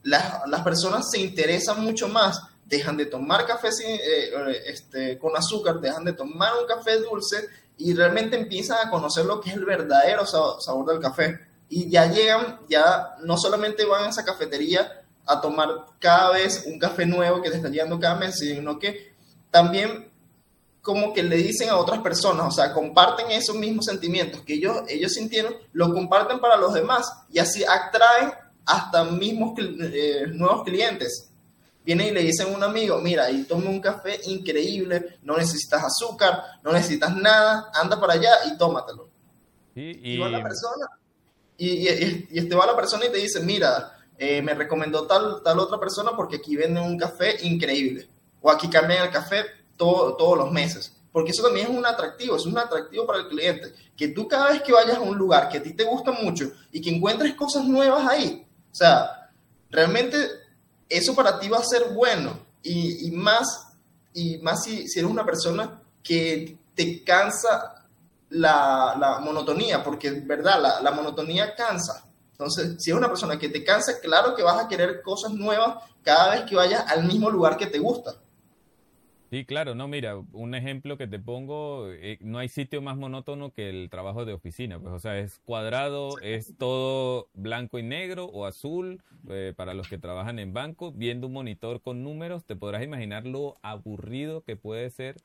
Las, las personas se interesan mucho más dejan de tomar café eh, este, con azúcar, dejan de tomar un café dulce y realmente empiezan a conocer lo que es el verdadero sabor, del café. Y ya llegan, ya no solamente van a esa cafetería a tomar cada vez un café nuevo que te está llegando cada mes, sino que también como que le dicen a otras personas, o sea, comparten esos mismos sentimientos que ellos, ellos sintieron, lo comparten para los demás y así atraen hasta mismos eh, nuevos clientes. Vienen y le dicen a un amigo, mira, y toma un café increíble, no necesitas azúcar, no necesitas nada, anda para allá y tómatelo. y... va la persona, y, este va la persona y te dice, mira, eh, me recomendó tal, tal otra persona porque aquí venden un café increíble. O aquí cambian el café todos los meses. Porque eso también es un atractivo, es un atractivo para el cliente. Que tú cada vez que vayas a un lugar que a ti te gusta mucho y que encuentres cosas nuevas ahí, o sea, realmente eso para ti va a ser bueno. Y, más, y más si, si, eres una persona que te cansa la, la monotonía, porque es verdad, la, monotonía cansa. Entonces, si es una persona que te cansa, claro que vas a querer cosas nuevas cada vez que vayas al mismo lugar que te gusta. Sí, claro, no, mira, un ejemplo que te pongo, eh, no hay sitio más monótono que el trabajo de oficina, pues, o sea, es cuadrado, es todo blanco y negro o azul, eh, para los que trabajan en banco, viendo un monitor con números, te podrás imaginar lo aburrido que puede ser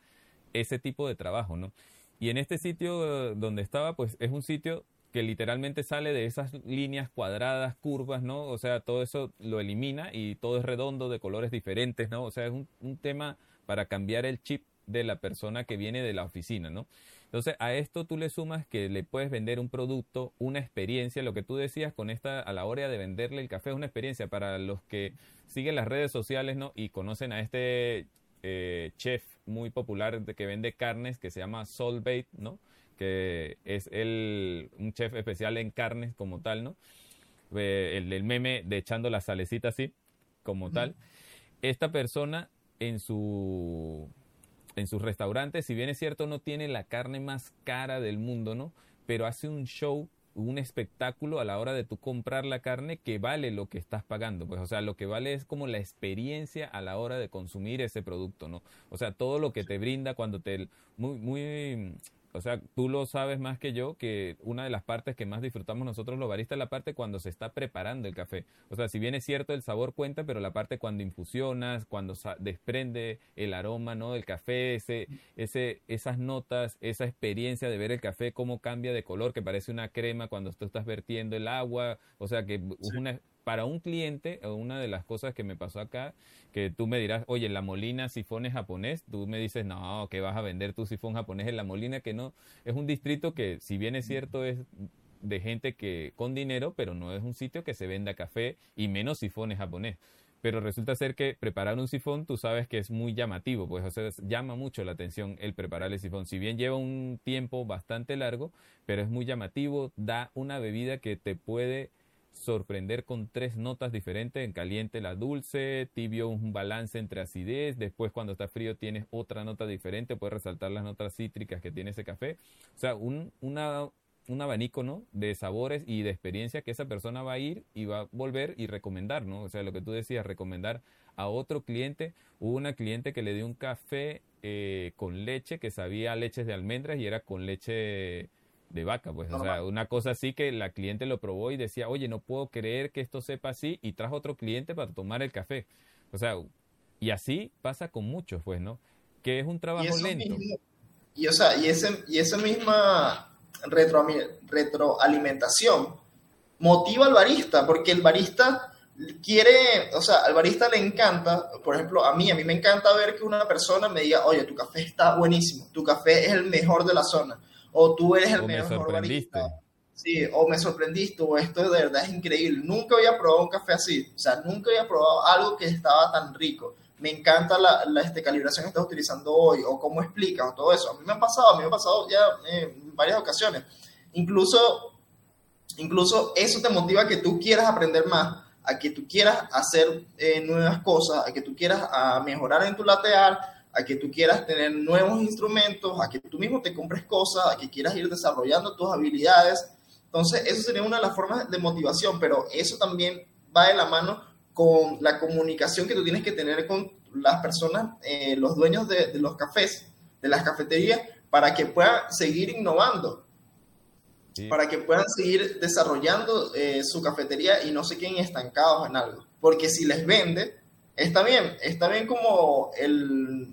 ese tipo de trabajo, ¿no? Y en este sitio donde estaba, pues es un sitio que literalmente sale de esas líneas cuadradas, curvas, ¿no? O sea, todo eso lo elimina y todo es redondo, de colores diferentes, ¿no? O sea, es un, un tema para cambiar el chip de la persona que viene de la oficina, ¿no? Entonces, a esto tú le sumas que le puedes vender un producto, una experiencia, lo que tú decías con esta, a la hora de venderle el café, es una experiencia para los que siguen las redes sociales, ¿no? Y conocen a este eh, chef muy popular de que vende carnes que se llama Solbait, ¿no? Que es el, un chef especial en carnes como tal, ¿no? Eh, el meme de echando la salecita así, como tal. Esta persona en su en sus restaurantes, si bien es cierto no tiene la carne más cara del mundo, ¿no? Pero hace un show, un espectáculo a la hora de tú comprar la carne que vale lo que estás pagando, pues o sea, lo que vale es como la experiencia a la hora de consumir ese producto, ¿no? O sea, todo lo que te brinda cuando te muy muy o sea, tú lo sabes más que yo, que una de las partes que más disfrutamos nosotros los baristas es la parte cuando se está preparando el café. O sea, si bien es cierto el sabor cuenta, pero la parte cuando infusionas, cuando desprende el aroma, ¿no? Del café, ese, ese, esas notas, esa experiencia de ver el café, cómo cambia de color, que parece una crema cuando tú estás vertiendo el agua. O sea, que es una, para un cliente, una de las cosas que me pasó acá, que tú me dirás, oye, la Molina sifón es japonés, tú me dices, no, que vas a vender tu sifón japonés en la Molina, que no, es un distrito que, si bien es cierto, es de gente que con dinero, pero no es un sitio que se venda café y menos sifones japonés. Pero resulta ser que preparar un sifón, tú sabes que es muy llamativo, pues llama mucho la atención el preparar el sifón. Si bien lleva un tiempo bastante largo, pero es muy llamativo, da una bebida que te puede sorprender con tres notas diferentes, en caliente la dulce, tibio un balance entre acidez, después cuando está frío tienes otra nota diferente, puedes resaltar las notas cítricas que tiene ese café, o sea, un, una, un abanico, ¿no? De sabores y de experiencia que esa persona va a ir y va a volver y recomendar, ¿no? O sea, lo que tú decías, recomendar a otro cliente. Hubo una cliente que le dio un café eh, con leche, que sabía leches de almendras y era con leche de vaca, pues, o sea, una cosa así que la cliente lo probó y decía, oye, no puedo creer que esto sepa así, y trajo otro cliente para tomar el café. O sea, y así pasa con muchos, pues, ¿no? Que es un trabajo lento. y, o sea, y, ese, y esa misma retro, retroalimentación motiva al barista, porque el barista quiere, o sea, al barista le encanta, por ejemplo, a mí, a mí me encanta ver que una persona me diga, oye, tu café está buenísimo, tu café es el mejor de la zona o tú eres el mejor barista. Sí, o me sorprendiste, o esto de verdad es increíble. Nunca había probado un café así, o sea, nunca había probado algo que estaba tan rico. Me encanta la, la este, calibración que estás utilizando hoy, o cómo explicas, o todo eso. A mí me ha pasado, a mí me ha pasado ya en varias ocasiones. Incluso, incluso eso te motiva a que tú quieras aprender más, a que tú quieras hacer eh, nuevas cosas, a que tú quieras a mejorar en tu lateral, a que tú quieras tener nuevos instrumentos, a que tú mismo te compres cosas, a que quieras ir desarrollando tus habilidades. Entonces, eso sería una de las formas de motivación, pero eso también va de la mano con la comunicación que tú tienes que tener con, las personas, eh, los dueños de, los cafés, de las cafeterías, para que puedan seguir innovando, para que puedan seguir desarrollando eh, su cafetería y no se queden estancados en algo. Porque si les vende, está bien, está bien como el,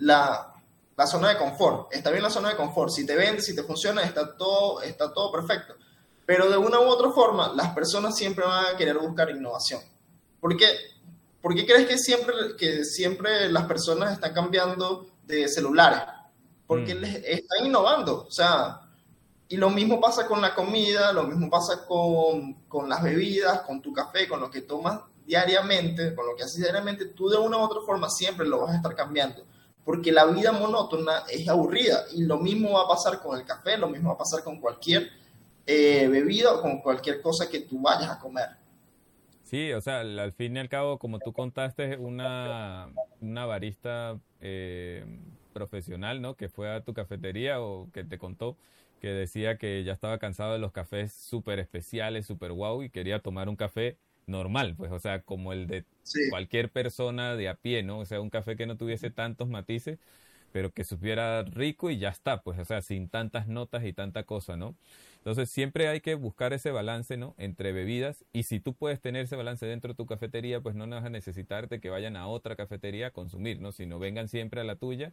la, la zona de confort, está bien la zona de confort, si te vende, si te funciona, está todo, está todo perfecto. Pero de una u otra forma, las personas siempre van a querer buscar innovación. ¿Por qué? ¿Por qué crees que siempre, que siempre las personas están cambiando de celulares? Porque mm. les están innovando. O sea, y lo mismo pasa con la comida, lo mismo pasa con, con, las bebidas, con tu café, con lo que tomas diariamente, con lo que haces diariamente, tú de una u otra forma siempre lo vas a estar cambiando. Porque la vida monótona es aburrida y lo mismo va a pasar con el café, lo mismo va a pasar con cualquier eh, bebida o con cualquier cosa que tú vayas a comer. Sí, o sea, al fin y al cabo, como tú contaste, una, una barista eh, profesional, ¿no? Que fue a tu cafetería o que te contó que decía que ya estaba cansado de los cafés súper especiales, súper guau y quería tomar un café normal, pues, o sea, como el de cualquier persona de a pie, ¿no? O sea, un café que no tuviese tantos matices, pero que supiera rico y ya está, pues, o sea, sin tantas notas y tanta cosa, ¿no? Entonces siempre hay que buscar ese balance, ¿no? Entre bebidas y si tú puedes tener ese balance dentro de tu cafetería, pues no vas a necesitar de que vayan a otra cafetería a consumir, ¿no? Sino vengan siempre a la tuya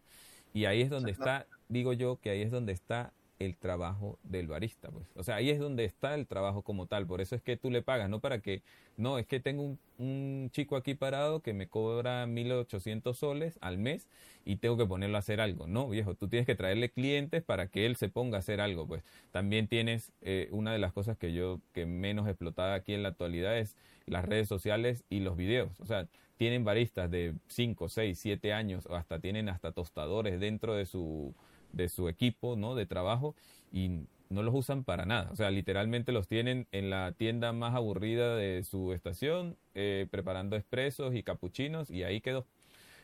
y ahí es donde está, digo yo, que ahí es donde está el trabajo del barista, pues. O sea, ahí es donde está el trabajo como tal. Por eso es que tú le pagas, no para que, no, es que tengo un, chico aquí parado que me cobra 1.800 soles al mes y tengo que ponerlo a hacer algo. No, viejo, tú tienes que traerle clientes para que él se ponga a hacer algo, pues. También tienes eh, una de las cosas que yo, que menos explotada aquí en la actualidad es las redes sociales y los videos. O sea, tienen baristas de 5, 6, 7 años o hasta tienen hasta tostadores dentro de su de su equipo, ¿no? De trabajo y no los usan para nada. O sea, literalmente los tienen en la tienda más aburrida de su estación, eh, preparando expresos y capuchinos y ahí quedó.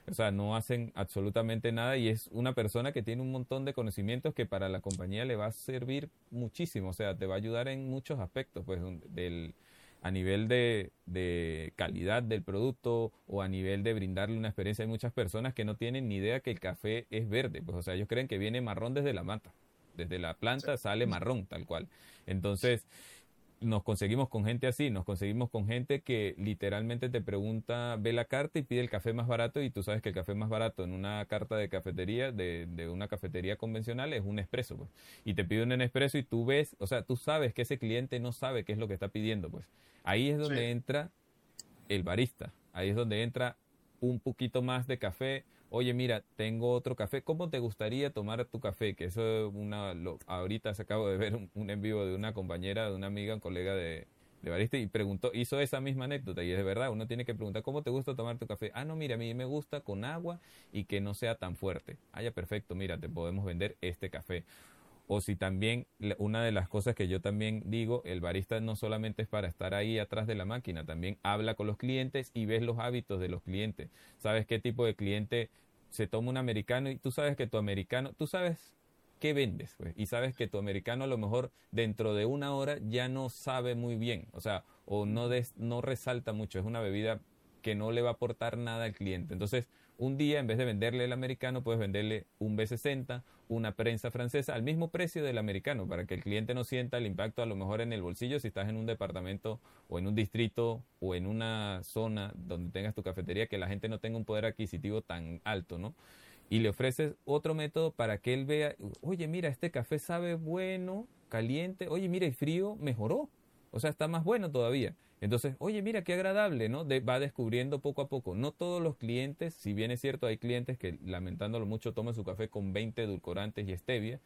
O sea, no hacen absolutamente nada y es una persona que tiene un montón de conocimientos que para la compañía le va a servir muchísimo. O sea, te va a ayudar en muchos aspectos, pues, del, a nivel de, de, calidad del producto o a nivel de brindarle una experiencia. Hay muchas personas que no tienen ni idea que el café es verde, pues o sea, ellos creen que viene marrón desde la mata, desde la planta sale marrón tal cual. Entonces, nos conseguimos con gente así, nos conseguimos con gente que literalmente te pregunta, ve la carta y pide el café más barato y tú sabes que el café más barato en una carta de cafetería, de, de una cafetería convencional es un espresso, pues. Y te pide un espresso y tú ves, o sea, tú sabes que ese cliente no sabe qué es lo que está pidiendo, pues. Ahí es donde entra el barista, ahí es donde entra un poquito más de café, oye, mira, tengo otro café, ¿cómo te gustaría tomar tu café? Que eso una, lo, ahorita se acabo de ver un, en vivo de una compañera, de una amiga, un colega de, de barista y preguntó, hizo esa misma anécdota y es verdad, uno tiene que preguntar, ¿cómo te gusta tomar tu café? Ah, no, mira, a mí me gusta con agua y que no sea tan fuerte. Ah, ya, perfecto, mira, te podemos vender este café o si también una de las cosas que yo también digo, el barista no solamente es para estar ahí atrás de la máquina, también habla con los clientes y ves los hábitos de los clientes. Sabes qué tipo de cliente se toma un americano y tú sabes que tu americano, tú sabes qué vendes pues, y sabes que tu americano a lo mejor dentro de una hora ya no sabe muy bien, o sea, o no, no resalta mucho, es una bebida que no le va a aportar nada al cliente. Entonces, un día, en vez de venderle el americano, puedes venderle un B60, una prensa francesa, al mismo precio del americano, para que el cliente no sienta el impacto a lo mejor en el bolsillo si estás en un departamento o en un distrito o en una zona donde tengas tu cafetería, que la gente no tenga un poder adquisitivo tan alto, ¿no? Y le ofreces otro método para que él vea, oye, mira, este café sabe bueno, caliente, oye, mira, y frío mejoró, o sea, está más bueno todavía. Entonces, oye, mira qué agradable, ¿no? va descubriendo poco a poco. No todos los clientes, si bien es cierto, hay clientes que lamentándolo mucho toman su café con 20 edulcorantes y stevia,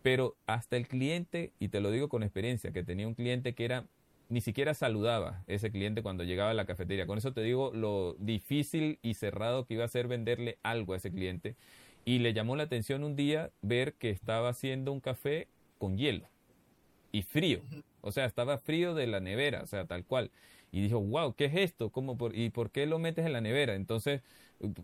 pero hasta el cliente, y te lo digo con experiencia, que tenía un cliente que era ni siquiera saludaba ese cliente cuando llegaba a la cafetería. Con eso te digo lo difícil y cerrado que iba a ser venderle algo a ese cliente. Y le llamó la atención un día ver que estaba haciendo un café con hielo y frío. O sea, estaba frío de la nevera, o sea, tal cual. Y dijo, wow, ¿qué es esto? ¿Cómo por, ¿Y por qué lo metes en la nevera? Entonces,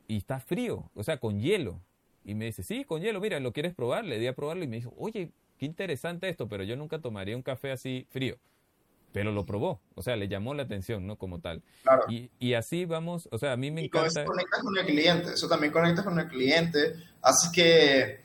y está frío, o sea, con hielo. Y me dice, sí, con hielo, mira, ¿lo quieres probar? Le di a probarlo y me dijo, oye, qué interesante esto, pero yo nunca tomaría un café así frío. pero lo probó, o sea, le llamó la atención, ¿no? Como tal. Claro. Y, y así vamos, o sea, a mí me Y encanta... eso conectas con el cliente, eso también conectas con el cliente, hace que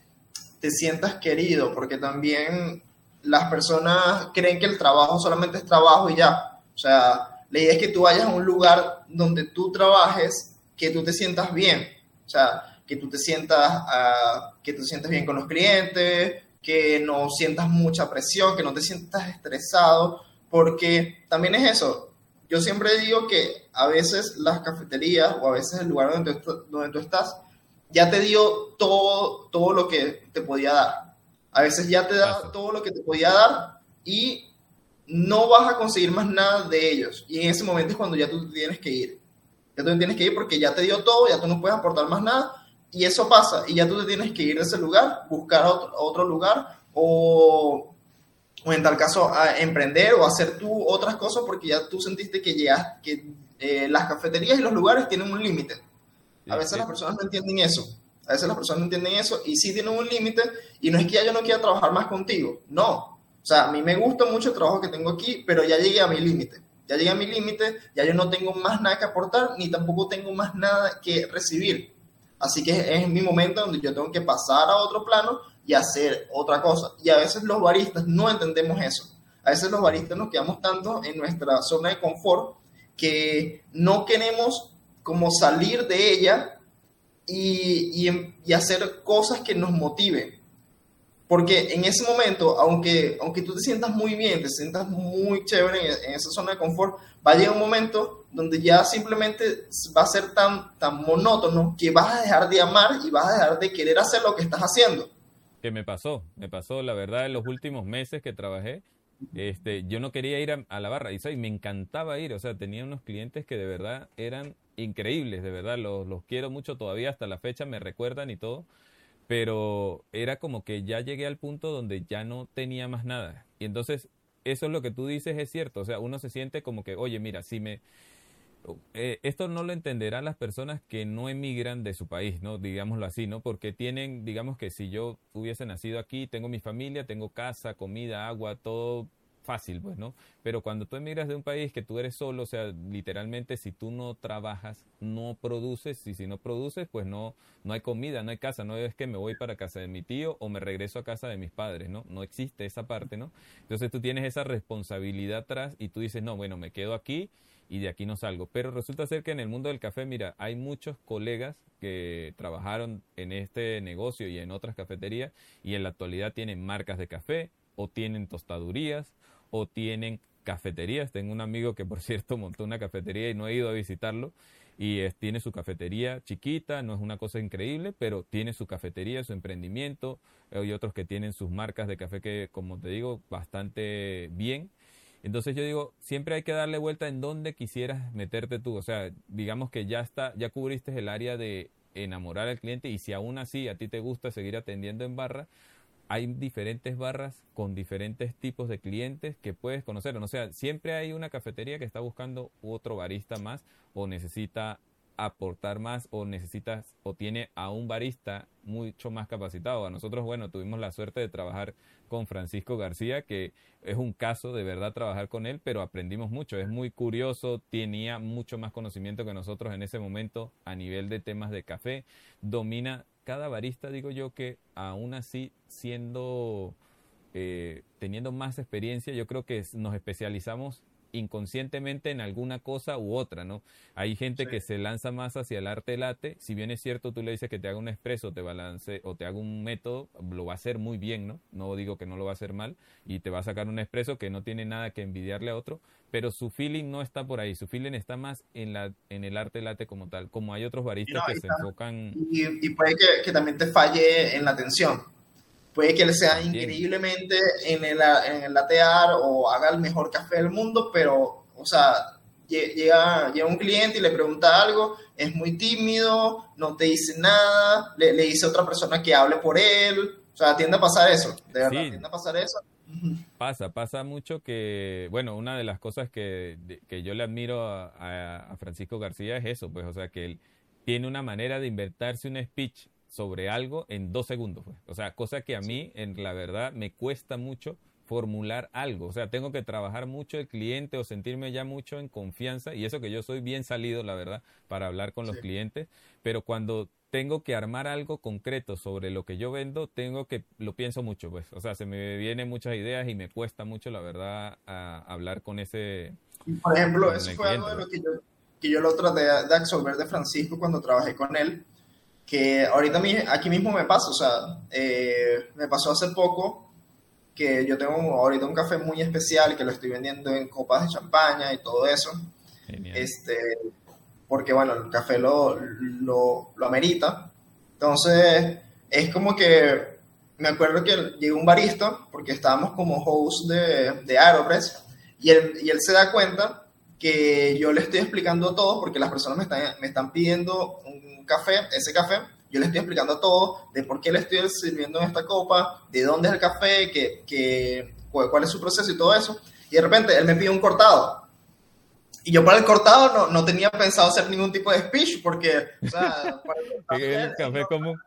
te sientas querido, porque también las personas creen que el trabajo solamente es trabajo y ya. O sea, la idea es que tú vayas a un lugar donde tú trabajes, que tú te sientas bien. O sea, que tú te sientas, ah, que tú te sientas bien con los clientes, que no sientas mucha presión, que no te sientas estresado, porque también es eso. Yo siempre digo que a veces las cafeterías o a veces el lugar donde tú, donde tú estás ya te dio todo, todo lo que te podía dar. A veces ya te da todo lo que te podía dar y no vas a conseguir más nada de ellos. Y en ese momento es cuando ya tú tienes que ir. Ya tú tienes que ir porque ya te dio todo, ya tú no puedes aportar más nada. Y eso pasa. Y ya tú te tienes que ir de ese lugar, buscar otro, otro lugar o, o en tal caso a emprender o hacer tú otras cosas porque ya tú sentiste que, llegas, que eh, las cafeterías y los lugares tienen un límite. A veces Sí. las personas no entienden eso. A veces las personas no entienden eso y sí tienen un límite y no es que yo no quiera trabajar más contigo, no. O sea, a mí me gusta mucho el trabajo que tengo aquí, pero ya llegué a mi límite. Ya llegué a mi límite, ya yo no tengo más nada que aportar ni tampoco tengo más nada que recibir. Así que es mi momento donde yo tengo que pasar a otro plano y hacer otra cosa. Y a veces los baristas no entendemos eso. A veces los baristas nos quedamos tanto en nuestra zona de confort que no queremos como salir de ella y, y, y hacer cosas que nos motiven. Porque en ese momento, aunque, aunque tú te sientas muy bien, te sientas muy chévere en, en, esa zona de confort, va a llegar un momento donde ya simplemente va a ser tan, tan monótono que vas a dejar de amar y vas a dejar de querer hacer lo que estás haciendo. Que me pasó, me pasó, la verdad, en los últimos meses que trabajé, este, yo no quería ir a, la barra y me encantaba ir, o sea, tenía unos clientes que de verdad eran increíbles, de verdad, los, los quiero mucho todavía hasta la fecha, me recuerdan y todo, pero era como que ya llegué al punto donde ya no tenía más nada. Y entonces, eso es lo que tú dices, es cierto, o sea, uno se siente como que, oye, mira, si me... Eh, esto no lo entenderán las personas que no emigran de su país, ¿no? Digámoslo así, ¿no? Porque tienen, digamos que si yo hubiese nacido aquí, tengo mi familia, tengo casa, comida, agua, todo fácil, pues. Pero cuando tú emigras de un país que tú eres solo, o sea, literalmente si tú no trabajas, no produces, y si no produces, pues no, no hay comida, no hay casa, no es que me voy para casa de mi tío o me regreso a casa de mis padres, ¿no? No existe esa parte, ¿no? Entonces tú tienes esa responsabilidad atrás y tú dices, no, bueno, me quedo aquí y de aquí no salgo. Pero resulta ser que en el mundo del café, mira, hay muchos colegas que trabajaron en este negocio y en otras cafeterías y en la actualidad tienen marcas de café o tienen tostadurías o tienen cafeterías. Tengo un amigo que, por cierto, montó una cafetería y no he ido a visitarlo. Y tiene su cafetería chiquita, no es una cosa increíble, pero tiene su cafetería, su emprendimiento. Hay otros que tienen sus marcas de café que, como te digo, bastante bien. Entonces yo digo, siempre hay que darle vuelta en donde quisieras meterte tú. O sea, digamos que ya está, ya cubriste el área de enamorar al cliente y si aún así a ti te gusta seguir atendiendo en barra, hay diferentes barras con diferentes tipos de clientes que puedes conocer. O sea, siempre hay una cafetería que está buscando otro barista más o necesita aportar más o necesitas o tiene a un barista mucho más capacitado. A nosotros, bueno, tuvimos la suerte de trabajar con Francisco García, que es un caso de verdad trabajar con él, pero aprendimos mucho. Es muy curioso, tenía mucho más conocimiento que nosotros en ese momento a nivel de temas de café. Domina cada barista, digo yo, que aún así siendo, eh, teniendo más experiencia, yo creo que nos especializamos inconscientemente en alguna cosa u otra, ¿no? Hay gente Sí. que se lanza más hacia el arte late, si bien es cierto tú le dices que te haga un expreso, te balance o te haga un método, lo va a hacer muy bien, ¿no? No digo que no lo va a hacer mal y te va a sacar un expreso que no tiene nada que envidiarle a otro, pero su feeling no está por ahí, su feeling está más en la en el arte late como tal, como hay otros baristas No, que se enfocan Y, y puede que, que también te falle en la atención. Puede que le sea increíblemente en el, en el latear o haga el mejor café del mundo, pero, o sea, lle- llega, llega un cliente y le pregunta algo, es muy tímido, no te dice nada, le, le dice a otra persona que hable por él. O sea, tiende a pasar eso, de verdad, Sí. tiende a pasar eso. Pasa, pasa mucho que, bueno, una de las cosas que, de- que yo le admiro a, a- a Francisco García es eso, pues, o sea, que él tiene una manera de inventarse un speech sobre algo en dos segundos, pues. O sea, cosa que a mí, en la verdad, me cuesta mucho formular algo. O sea, tengo que trabajar mucho el cliente o sentirme ya mucho en confianza. Y eso que yo soy bien salido, la verdad, para hablar con los clientes. Pero cuando tengo que armar algo concreto sobre lo que yo vendo, tengo que, lo pienso mucho, pues. O sea, se me vienen muchas ideas y me cuesta mucho, la verdad, hablar con ese... Por ejemplo, eso fue algo de lo que yo, que yo lo traté de absorber de Francisco cuando trabajé con él, que ahorita aquí mismo me pasa, o sea, eh, me pasó hace poco que yo tengo ahorita un café muy especial que lo estoy vendiendo en copas de champaña y todo eso. Este, porque bueno, el café lo, lo, lo, amerita. Entonces, es como que me acuerdo que llegó un barista, porque estábamos como host de, de Aeropress, y él, y él se da cuenta que yo le estoy explicando todo, porque las personas me están, me están pidiendo un café, ese café, yo le estoy explicando todo de por qué le estoy sirviendo en esta copa, de dónde es el café, que, que, cuál es su proceso y todo eso. Y de repente él me pide un cortado. Y yo para el cortado no, no tenía pensado hacer ningún tipo de speech porque, o sea, es un café común.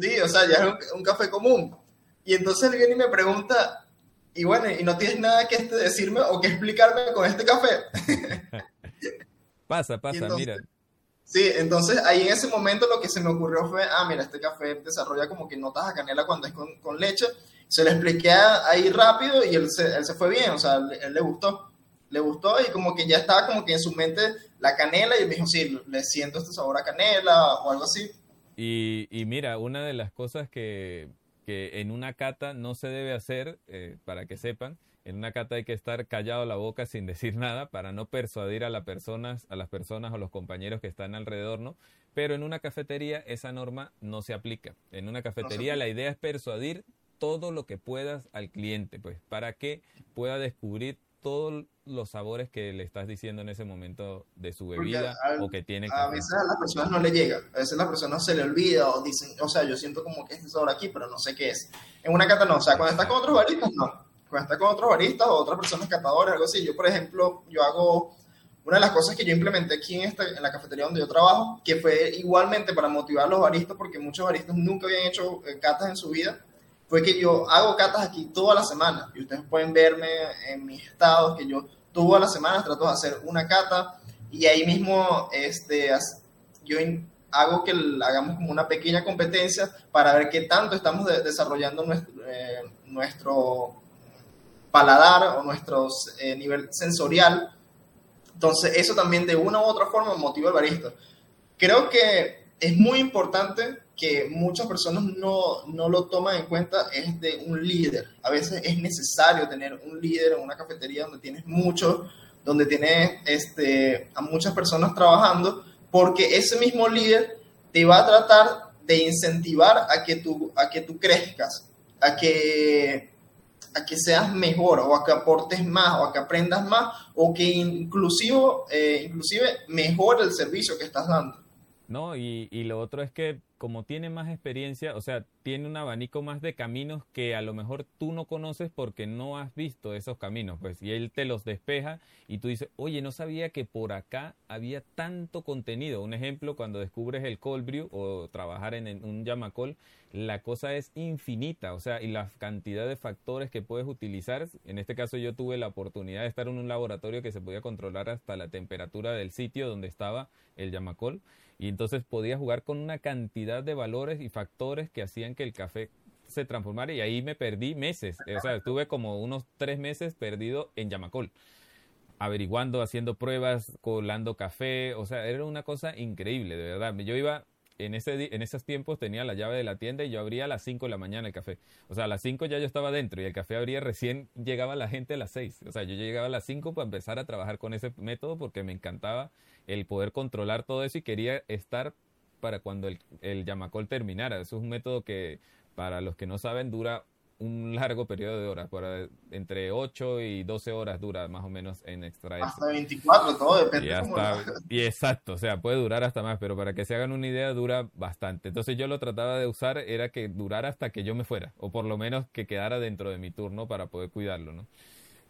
Sí, o sea, ya es un, café común. Y entonces él viene y me pregunta, y bueno, ¿y no tienes nada que decirme o que explicarme con este café? pasa, pasa, mira. Sí, entonces ahí en ese momento lo que se me ocurrió fue, ah, mira, este café desarrolla como que notas a canela cuando es con, con leche. Se lo expliqué ahí rápido y él se, él se fue bien, o sea, él, le gustó. Le gustó y como que ya estaba como que en su mente la canela y me dijo, sí, le siento este sabor a canela o algo así. Y, y mira, una de las cosas que, que, en una cata no se debe hacer, eh, para que sepan, en una cata hay que estar callado la boca sin decir nada para no persuadir a, las personas, a las personas o los compañeros que están alrededor, ¿no? Pero en una cafetería esa norma no se aplica. En una cafetería la idea es persuadir todo lo que puedas al cliente, pues, para que pueda descubrir todos los sabores que le estás diciendo en ese momento de su bebida o que tiene. A veces a las personas no le llega, a veces a las personas se le olvida o dicen, o sea, yo siento como que este sabor aquí, pero no sé qué es. En una cata no, o sea, cuando estás con otros baristas, no cuando está con otros baristas o otras personas catadores, algo así. Yo, por ejemplo, yo hago una de las cosas que yo implementé aquí en, esta, en la cafetería donde yo trabajo, que fue igualmente para motivar a los baristas, porque muchos baristas nunca habían hecho eh, catas en su vida, fue que yo hago catas aquí toda la semana. Y ustedes pueden verme en mis estados, que yo todas las semanas trato de hacer una cata y ahí mismo este, yo hago que hagamos como una pequeña competencia para ver qué tanto estamos desarrollando nuestro, eh, nuestro paladar o nuestro eh, nivel sensorial. Entonces, eso también de una u otra forma motiva al barista. Creo que es muy importante que muchas personas no, no, lo toman en cuenta es de un líder. A veces es necesario tener un líder en una cafetería donde tienes muchos, donde tienes este, a muchas personas trabajando, porque ese mismo líder te va a tratar de incentivar a que tú, a que tú crezcas, a que a que seas mejor o a que aportes más o a que aprendas más o que inclusive, eh, inclusive mejore el servicio que estás dando. No, y, y lo otro es que como tiene más experiencia, o sea, tiene un abanico más de caminos que a lo mejor tú no conoces porque no has visto esos caminos, pues, y él te los despeja y tú dices, oye, no sabía que por acá había tanto contenido. Un ejemplo, cuando descubres el cold brew o trabajar en, un Yamacol, la cosa es infinita, o sea, y la cantidad de factores que puedes utilizar. En este caso yo tuve la oportunidad de estar en un laboratorio que se podía controlar hasta la temperatura del sitio donde estaba el Yamacol y entonces podía jugar con una cantidad de valores y factores que hacían que el café se transformara y ahí me perdí meses. O sea, estuve como unos tres meses perdido en Yamacol, averiguando, haciendo pruebas, colando café. O sea, era una cosa increíble, de verdad. Yo iba en, ese, en esos tiempos tenía la llave de la tienda y yo abría a las 5 de la mañana el café. O sea, a las 5 ya yo estaba dentro y el café abría recién llegaba la gente a las 6. O sea, yo llegaba a las 5 para empezar a trabajar con ese método porque me encantaba el poder controlar todo eso y quería estar para cuando el, el Yamacol terminara. Eso es un método que, para los que no saben, dura un largo periodo de horas, por, entre 8 y 12 horas dura más o menos en extraer. Hasta 24, todo depende. Y, y exacto, o sea, puede durar hasta más, pero para que se hagan una idea dura bastante. Entonces yo lo trataba de usar, era que durara hasta que yo me fuera, o por lo menos que quedara dentro de mi turno para poder cuidarlo, ¿no?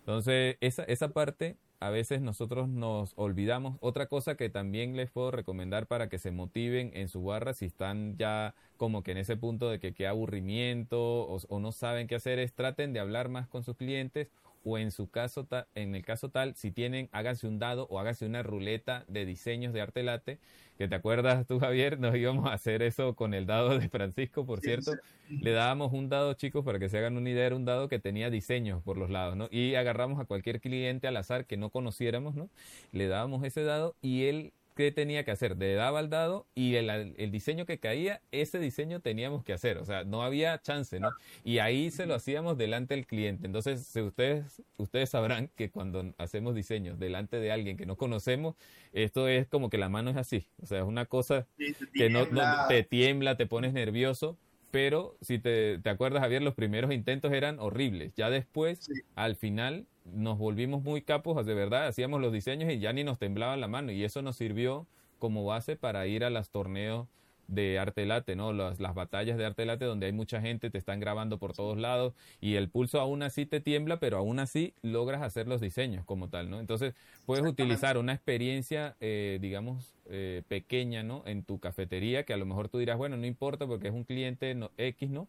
Entonces, esa, esa parte a veces nosotros nos olvidamos. Otra cosa que también les puedo recomendar para que se motiven en su barra si están ya como que en ese punto de que qué aburrimiento o, no saben qué hacer es traten de hablar más con sus clientes o en su caso, en el caso tal, si tienen, háganse un dado o háganse una ruleta de diseños de arte late, que te acuerdas tú, Javier, nos íbamos a hacer eso con el dado de Francisco, por cierto. Le dábamos un dado, chicos, para que se hagan una idea, era un dado que tenía diseños por los lados, ¿no? Y agarramos a cualquier cliente al azar que no conociéramos, ¿no? Le dábamos ese dado y él qué tenía que hacer. Le daba el dado y el, diseño que caía, ese diseño teníamos que hacer. O sea, no había chance, ¿no? Y ahí se lo hacíamos delante del cliente. Entonces, ustedes, ustedes sabrán que cuando hacemos diseños delante de alguien que no conocemos, esto es como que la mano es así. O sea, es una cosa que no, te tiembla, te pones nervioso pero si te, te, acuerdas, Javier, los primeros intentos eran horribles. Ya después, al final, nos volvimos muy capos, de verdad, hacíamos los diseños y ya ni nos temblaba la mano. Y eso nos sirvió como base para ir a los torneos de arte late, ¿no? Las, las batallas de arte late donde hay mucha gente, te están grabando por todos lados y el pulso aún así te tiembla, pero aún así logras hacer los diseños como tal, ¿no? Entonces puedes utilizar una experiencia, eh, digamos, eh, pequeña, ¿no? En tu cafetería, que a lo mejor tú dirás, bueno, no importa porque es un cliente X, ¿no?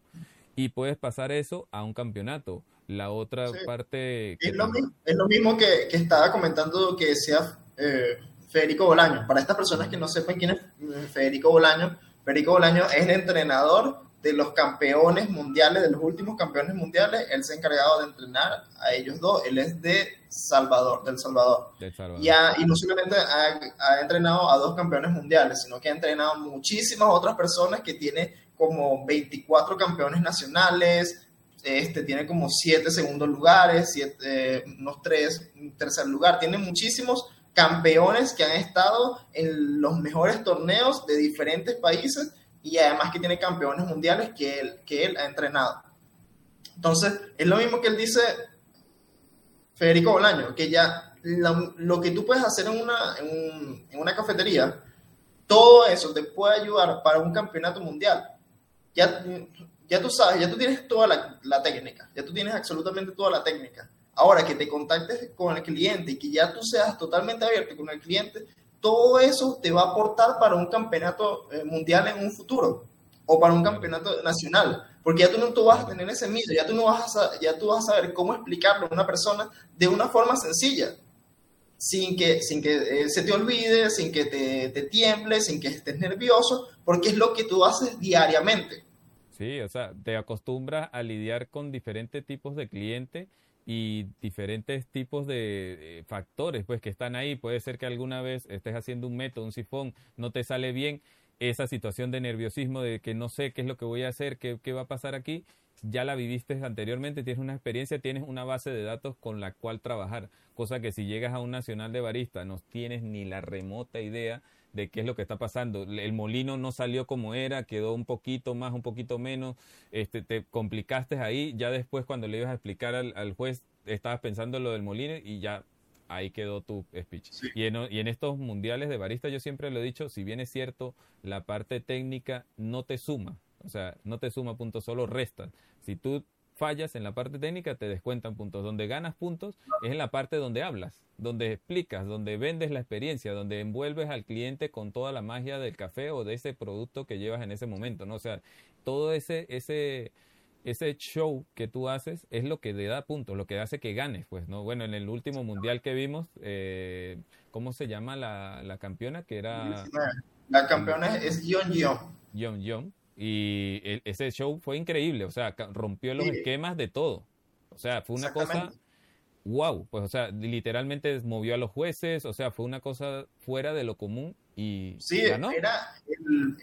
Y puedes pasar eso a un campeonato. La otra parte... es, lo mismo, es, lo mismo, que, que estaba comentando que decía eh, Federico Bolaño. Para estas personas que no sepan quién es Federico Bolaño, Federico Bolaño es el entrenador de los campeones mundiales, de los últimos campeones mundiales. Él se ha encargado de entrenar a ellos dos. Él es de Salvador, del Salvador. Y, y, no solamente ha, entrenado a dos campeones mundiales, sino que ha entrenado muchísimas otras personas que tiene como 24 campeones nacionales, este, tiene como 7 segundos lugares, siete, unos 3 tercer lugar, tiene muchísimos campeones que han estado en los mejores torneos de diferentes países y además que tiene campeones mundiales que él, que él ha entrenado. Entonces, es lo mismo que él dice Federico Bolaño, que ya lo, que tú puedes hacer en una, en, una cafetería, todo eso te puede ayudar para un campeonato mundial. Ya, ya tú sabes, ya tú tienes toda la, la técnica, ya tú tienes absolutamente toda la técnica. Ahora que te contactes con el cliente y que ya tú seas totalmente abierto con el cliente, todo eso te va a aportar para un campeonato eh, mundial en un futuro o para un campeonato nacional, porque ya tú no tú vas a tener ese miedo, ya tú no vas a, ya tú vas a saber cómo explicarlo a una persona de una forma sencilla, sin que, sin que eh, se te olvide, sin que te, te tiemble, sin que estés nervioso, porque es lo que tú haces diariamente. Sí, o sea, te acostumbras a lidiar con diferentes tipos de clientes y diferentes tipos de factores pues que están ahí. Puede ser que alguna vez estés haciendo un método, un sifón, no te sale bien, esa situación de nerviosismo de que no sé qué es lo que voy a hacer, qué, qué va a pasar aquí, ya la viviste anteriormente, tienes una experiencia, tienes una base de datos con la cual trabajar, cosa que si llegas a un nacional de barista no tienes ni la remota idea de qué es lo que está pasando. El molino no salió como era, quedó un poquito más, un poquito menos, este, te complicaste ahí, ya después cuando le ibas a explicar al, juez estabas pensando en lo del molino y ya ahí quedó tu speech. Y, en, y en estos mundiales de barista yo siempre lo he dicho, si bien es cierto, la parte técnica no te suma, o sea, no te suma puntos, solo resta. Si tú fallas en la parte técnica, te descuentan puntos. Donde ganas puntos es en la parte donde hablas, donde explicas, donde vendes la experiencia, donde envuelves al cliente con toda la magia del café o de ese producto que llevas en ese momento, ¿no? O sea, todo ese, ese, ese show que tú haces es lo que te da puntos, lo que hace que ganes, pues, ¿no? Bueno, en el último mundial que vimos, eh, ¿cómo se llama la, la campeona? Que era... La campeona es Yeon Yeon. Yeon Yeon y e, ese show fue increíble, o sea, rompió los esquemas de todo. O sea, fue una cosa wow, pues o sea, literalmente movió a los jueces, o sea, fue una cosa fuera de lo común y sí, Era,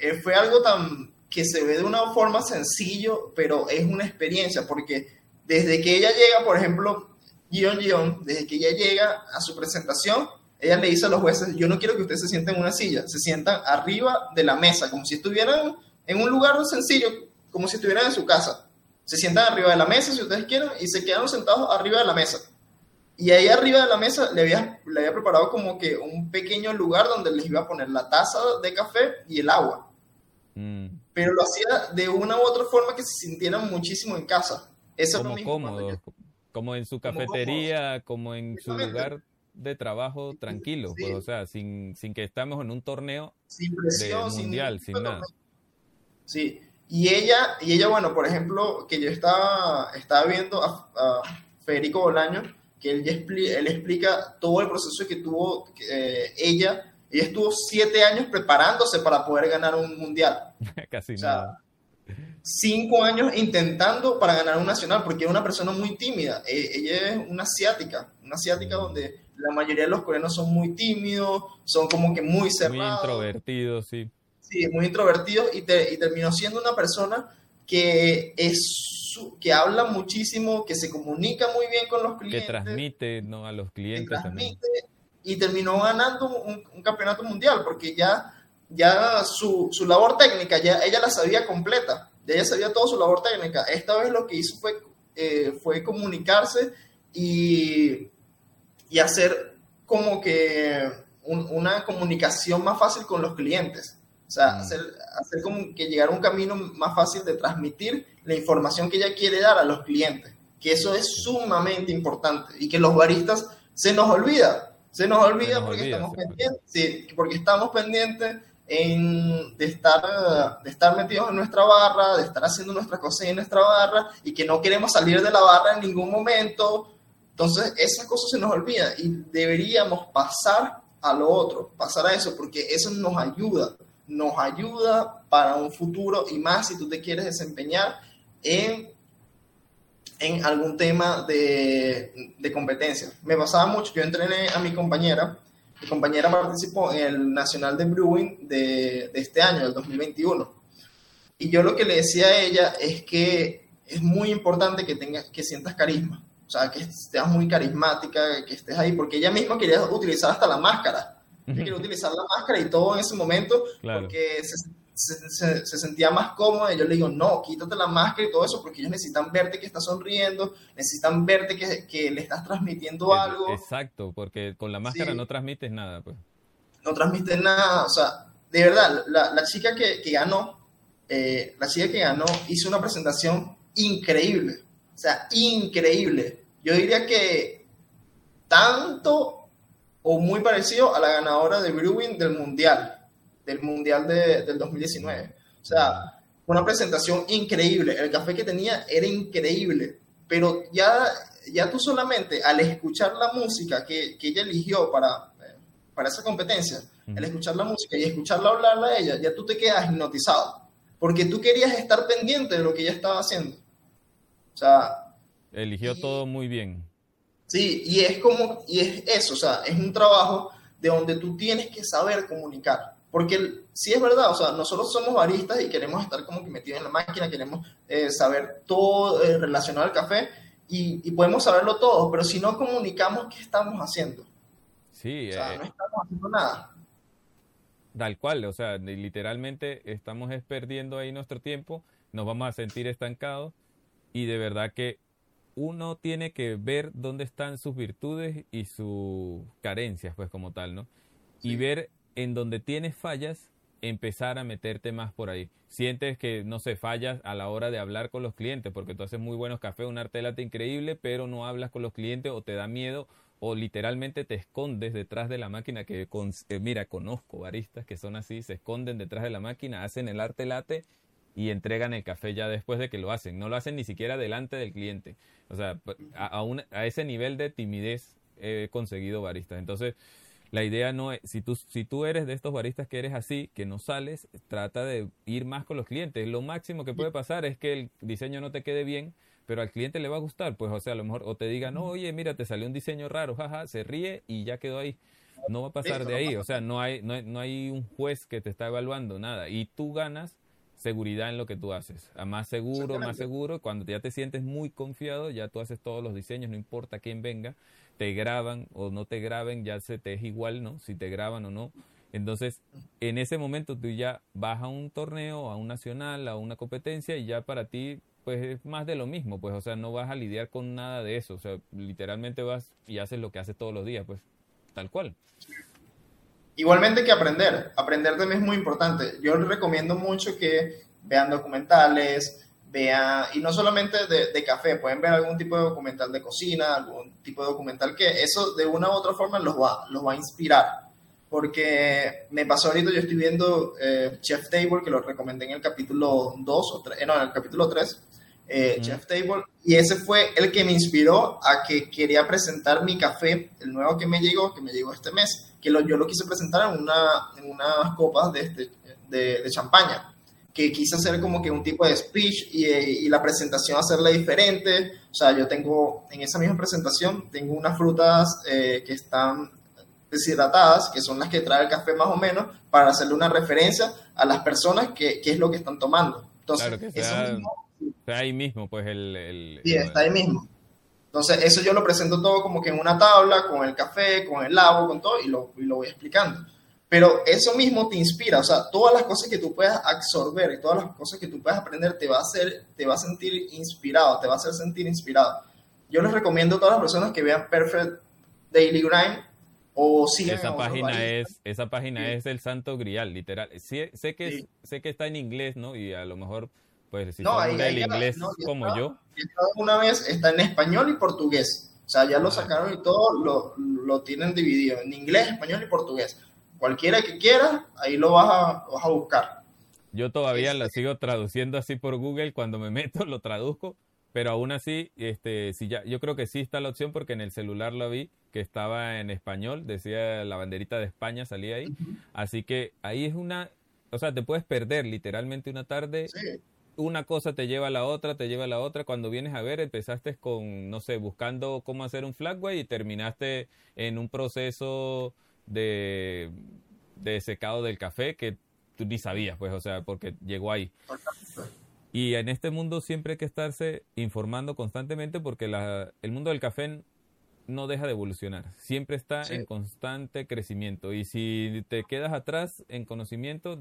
eh, fue algo tan que se ve de una forma sencillo, pero es una experiencia porque desde que ella llega, por ejemplo, Gion Gion, desde que ella llega a su presentación, ella le dice a los jueces, yo no quiero que ustedes se sienten en una silla, se sientan arriba de la mesa, como si estuvieran en un lugar sencillo, como si estuvieran en su casa. Se sientan arriba de la mesa, si ustedes quieren, y se quedan sentados arriba de la mesa. Y ahí arriba de la mesa le había, le había preparado como que un pequeño lugar donde les iba a poner la taza de café y el agua. Mm. Pero lo hacía de una u otra forma que se sintieran muchísimo en casa. Eso como cómodo, como en su cafetería, como, en su lugar de trabajo tranquilo, pues, o sea, sin, sin que estemos en un torneo sin presión, mundial, sin, nada. Sí, y ella, y ella, bueno, por ejemplo, que yo estaba, estaba viendo a, Federico Bolaño, que él, él explica todo el proceso que tuvo eh, ella. Ella estuvo siete años preparándose para poder ganar un mundial. Casi nada cinco años intentando para ganar un nacional, porque es una persona muy tímida. E, ella es una asiática, una asiática donde la mayoría de los coreanos son muy tímidos, son como que muy cerrados. Muy introvertidos, sí. Sí, muy introvertidos y, y terminó siendo una persona que es que habla muchísimo, que se comunica muy bien con los clientes. Que transmite ¿no? a los clientes transmite, Y terminó ganando un, un, campeonato mundial porque ya, ya su, su labor técnica, ya ella la sabía completa de ella sabía toda su labor técnica. Esta vez lo que hizo fue, eh, fue comunicarse y, y, hacer como que una comunicación más fácil con los clientes. O sea, hacer, hacer como que llegar a un camino más fácil de transmitir la información que ella quiere dar a los clientes. Que eso es sumamente importante y que los baristas se nos olvida. Se nos olvida, porque, estamos pendientes, sí, porque estamos pendientes en, de, estar, de estar metidos en nuestra barra, de estar haciendo nuestras cosas en nuestra barra y que no queremos salir de la barra en ningún momento. Entonces, esas cosas se nos olvidan y deberíamos pasar a lo otro, pasar a eso, porque eso nos ayuda, nos ayuda para un futuro y más si tú te quieres desempeñar en, en algún tema de, de competencia. Me pasaba mucho, yo entrené a mi compañera mi compañera participó en el Nacional de Brewing de, de este año, del 2021. Y yo lo que le decía a ella es que es muy importante que, tengas, que sientas carisma. O sea, que seas muy carismática, que estés ahí, porque ella misma quería utilizar hasta la máscara. Quería utilizar la máscara y todo en ese momento, porque se, se, sentía más cómoda y yo le digo, no, quítate la máscara y todo eso porque ellos necesitan verte que estás sonriendo, necesitan verte que, que le estás transmitiendo algo. Exacto, porque con la máscara no transmites nada. pues No transmites nada, o sea, de verdad, la, la chica que, que ganó, eh, la chica que ganó hizo una presentación increíble, o sea, increíble. Yo diría que tanto o muy parecido a la ganadora de Brewing del Mundial del Mundial de, del 2019. O sea, una presentación increíble. El café que tenía era increíble, pero ya, ya tú solamente al escuchar la música que, que ella eligió para, para esa competencia, al escuchar la música y escucharla hablarla a ella, ya tú te quedas hipnotizado, porque tú querías estar pendiente de lo que ella estaba haciendo. O sea... Eligió todo muy bien. Sí, y es como, y es eso, o sea, es un trabajo de donde tú tienes que saber comunicar. Porque sí es verdad, o sea, nosotros somos baristas y queremos estar como que metidos en la máquina, queremos eh, saber todo eh, relacionado al café y, podemos saberlo todo, pero si no comunicamos, ¿qué estamos haciendo? Sí, o sea, eh, no estamos haciendo nada. Tal cual, o sea, literalmente estamos perdiendo ahí nuestro tiempo, nos vamos a sentir estancados y de verdad que uno tiene que ver dónde están sus virtudes y sus carencias, pues como tal, ¿no? Y ver en donde tienes fallas, empezar a meterte más por ahí. Sientes que, no sé, fallas a la hora de hablar con los clientes, porque tú haces muy buenos cafés, un arte latte increíble, pero no hablas con los clientes o te da miedo o literalmente te escondes detrás de la máquina, que eh, mira, conozco baristas que son así, se esconden detrás de la máquina, hacen el arte latte y entregan el café ya después de que lo hacen. No lo hacen ni siquiera delante del cliente. O sea, a, a ese nivel de timidez he conseguido baristas. Entonces, la idea no es, si tú, si tú eres de estos baristas que eres así, que no sales, trata de ir más con los clientes. Lo máximo que puede pasar es que el diseño no te quede bien, pero al cliente le va a gustar, pues, o sea, a lo mejor, o te diga, no, oye, mira, te salió un diseño raro, jaja, se ríe y ya quedó ahí. No va a pasar de ahí, o sea, no hay, no hay, no hay un juez que te está evaluando, nada. Y tú ganas seguridad en lo que tú haces. A más seguro, más seguro. Cuando ya te sientes muy confiado, ya tú haces todos los diseños, no importa quién venga te graban o no te graben, ya se te es igual, ¿no? Si te graban o no. Entonces, en ese momento tú ya vas a un torneo, a un nacional, a una competencia y ya para ti, pues es más de lo mismo, pues, o sea, no vas a lidiar con nada de eso, o sea, literalmente vas y haces lo que haces todos los días, pues, tal cual. Igualmente que aprender, aprender también es muy importante. Yo les recomiendo mucho que vean documentales, vean, y no solamente de, café, pueden ver algún tipo de documental de cocina, algún tipo de documental que eso de una u otra forma los va, los va a inspirar. Porque me pasó ahorita, yo estoy viendo eh, Chef Table, que lo recomendé en el capítulo 2 o 3, eh, no, en el capítulo 3, eh, Chef Table, y ese fue el que me inspiró a que quería presentar mi café, el nuevo que me llegó, que me llegó este mes, que lo, yo lo quise presentar en, una, en unas copas de, este, de, de champaña que quise hacer como que un tipo de speech y, y, la presentación hacerla diferente. O sea, yo tengo en esa misma presentación, tengo unas frutas eh, que están deshidratadas, que son las que trae el café más o menos, para hacerle una referencia a las personas que, es lo que están tomando. Entonces, claro, que sea, está ahí mismo, pues el... el sí, está ahí mismo. Entonces, eso yo lo presento todo como que en una tabla, con el café, con el agua, con todo, y lo, y lo voy explicando. Pero eso mismo te inspira, o sea, todas las cosas que tú puedas absorber y todas las cosas que tú puedas aprender te va a hacer, te va a sentir inspirado, te va a hacer sentir inspirado. Yo les recomiendo a todas las personas que vean Perfect Daily Grind o sigan esa página es esa página es el santo grial, literal. sé que sé que está en inglés, ¿no? Y a lo mejor pues si no, ahí, el inglés como yo. Una vez está en español y portugués. O sea, ya lo sacaron y todo lo, lo tienen dividido en inglés, español y portugués cualquiera que quiera, ahí lo vas a, vas a buscar. Yo todavía la sigo traduciendo así por Google, cuando me meto lo traduzco, pero aún así, este, si ya, yo creo que sí está la opción porque en el celular lo vi que estaba en español, decía la banderita de España, salía ahí, así que ahí es una, o sea, te puedes perder literalmente una tarde. Una cosa te lleva a la otra, te lleva a la otra. Cuando vienes a ver, empezaste con, no sé, buscando cómo hacer un flagway y terminaste en un proceso de, de secado del café que tú ni sabías, pues, o sea, porque llegó ahí. Y en este mundo siempre hay que estarse informando constantemente porque la, el mundo del café no deja de evolucionar, siempre está en constante crecimiento y si te quedas atrás en conocimiento,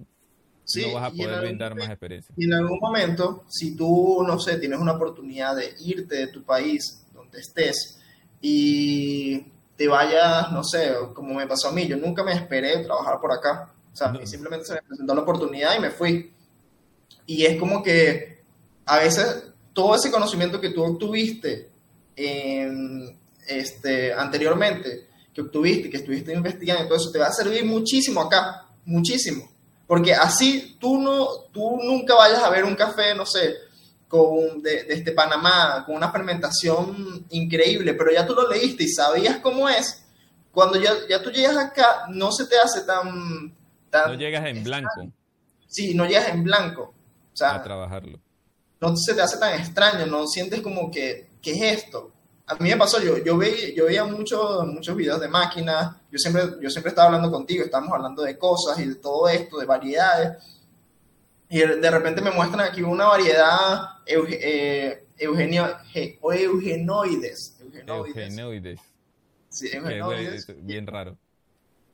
no vas a poder brindar más experiencia. Y en algún momento, si tú, no sé, tienes una oportunidad de irte de tu país, donde estés, y te vayas, no sé, como me pasó a mí, yo nunca me esperé trabajar por acá. O sea, simplemente se me presentó la oportunidad y me fui. Y es como que a veces todo ese conocimiento que tú obtuviste este, anteriormente, que obtuviste, que estuviste investigando y todo eso, te va a servir muchísimo acá, muchísimo. Porque así tú, no, tú nunca vayas a ver un café, no sé, con, de, este Panamá, con una fermentación increíble, pero ya tú lo leíste y sabías cómo es, cuando ya, ya tú llegas acá, no se te hace tan... tan no llegas en blanco. Sí, no llegas en blanco. O sea, a trabajarlo. No se te hace tan extraño, no sientes como que, ¿qué es esto? A mí me pasó, yo, yo, veía, yo veía muchos muchos videos de máquinas, yo siempre, yo siempre estaba hablando contigo, estábamos hablando de cosas y de todo esto, de variedades, y de repente me muestran aquí una variedad eh, eugenio, o eugenoides. Eugenoides. Sí, eugenoides. bien raro.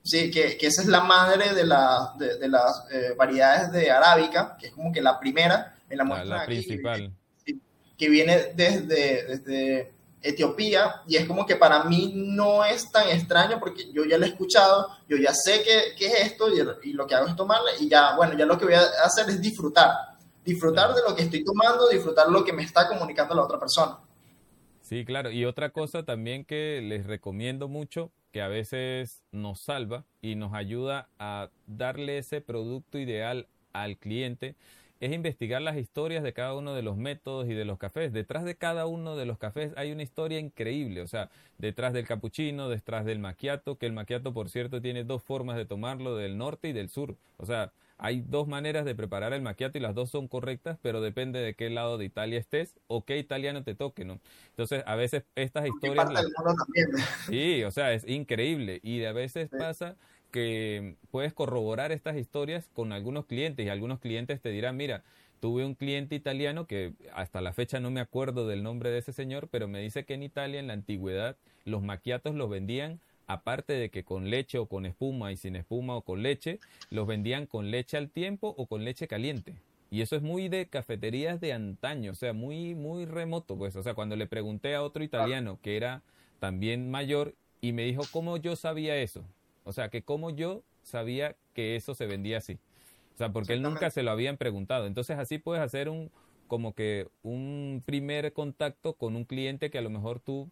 Sí, que, que, esa es la madre de, la, de, las eh, variedades de arábica, que es como que la primera en la muestra. La, principal. Que, viene desde, desde Etiopía y es como que para mí no es tan extraño porque yo ya lo he escuchado, yo ya sé qué, qué es esto y, lo que hago es tomarle y ya, bueno, ya lo que voy a hacer es disfrutar, disfrutar de lo que estoy tomando, disfrutar lo que me está comunicando la otra persona. Sí, claro, y otra cosa también que les recomiendo mucho, que a veces nos salva y nos ayuda a darle ese producto ideal al cliente, es investigar las historias de cada uno de los métodos y de los cafés. Detrás de cada uno de los cafés hay una historia increíble, o sea, detrás del cappuccino, detrás del macchiato, que el macchiato, por cierto, tiene dos formas de tomarlo, del norte y del sur. O sea, hay dos maneras de preparar el macchiato y las dos son correctas, pero depende de qué lado de Italia estés o qué italiano te toque, ¿no? Entonces, a veces estas historias... Sí, o sea, es increíble y a veces pasa que puedes corroborar estas historias con algunos clientes y algunos clientes te dirán, mira, tuve un cliente italiano que hasta la fecha no me acuerdo del nombre de ese señor, pero me dice que en Italia en la antigüedad los maquiatos los vendían aparte de que con leche o con espuma y sin espuma o con leche, los vendían con leche al tiempo o con leche caliente. Y eso es muy de cafeterías de antaño, o sea, muy, muy remoto, pues. O sea, cuando le pregunté a otro italiano que era también mayor y me dijo cómo yo sabía eso. O sea, que como yo sabía que eso se vendía así. O sea, porque él nunca se lo habían preguntado. Entonces así puedes hacer un, como que un primer contacto con un cliente que a lo mejor tú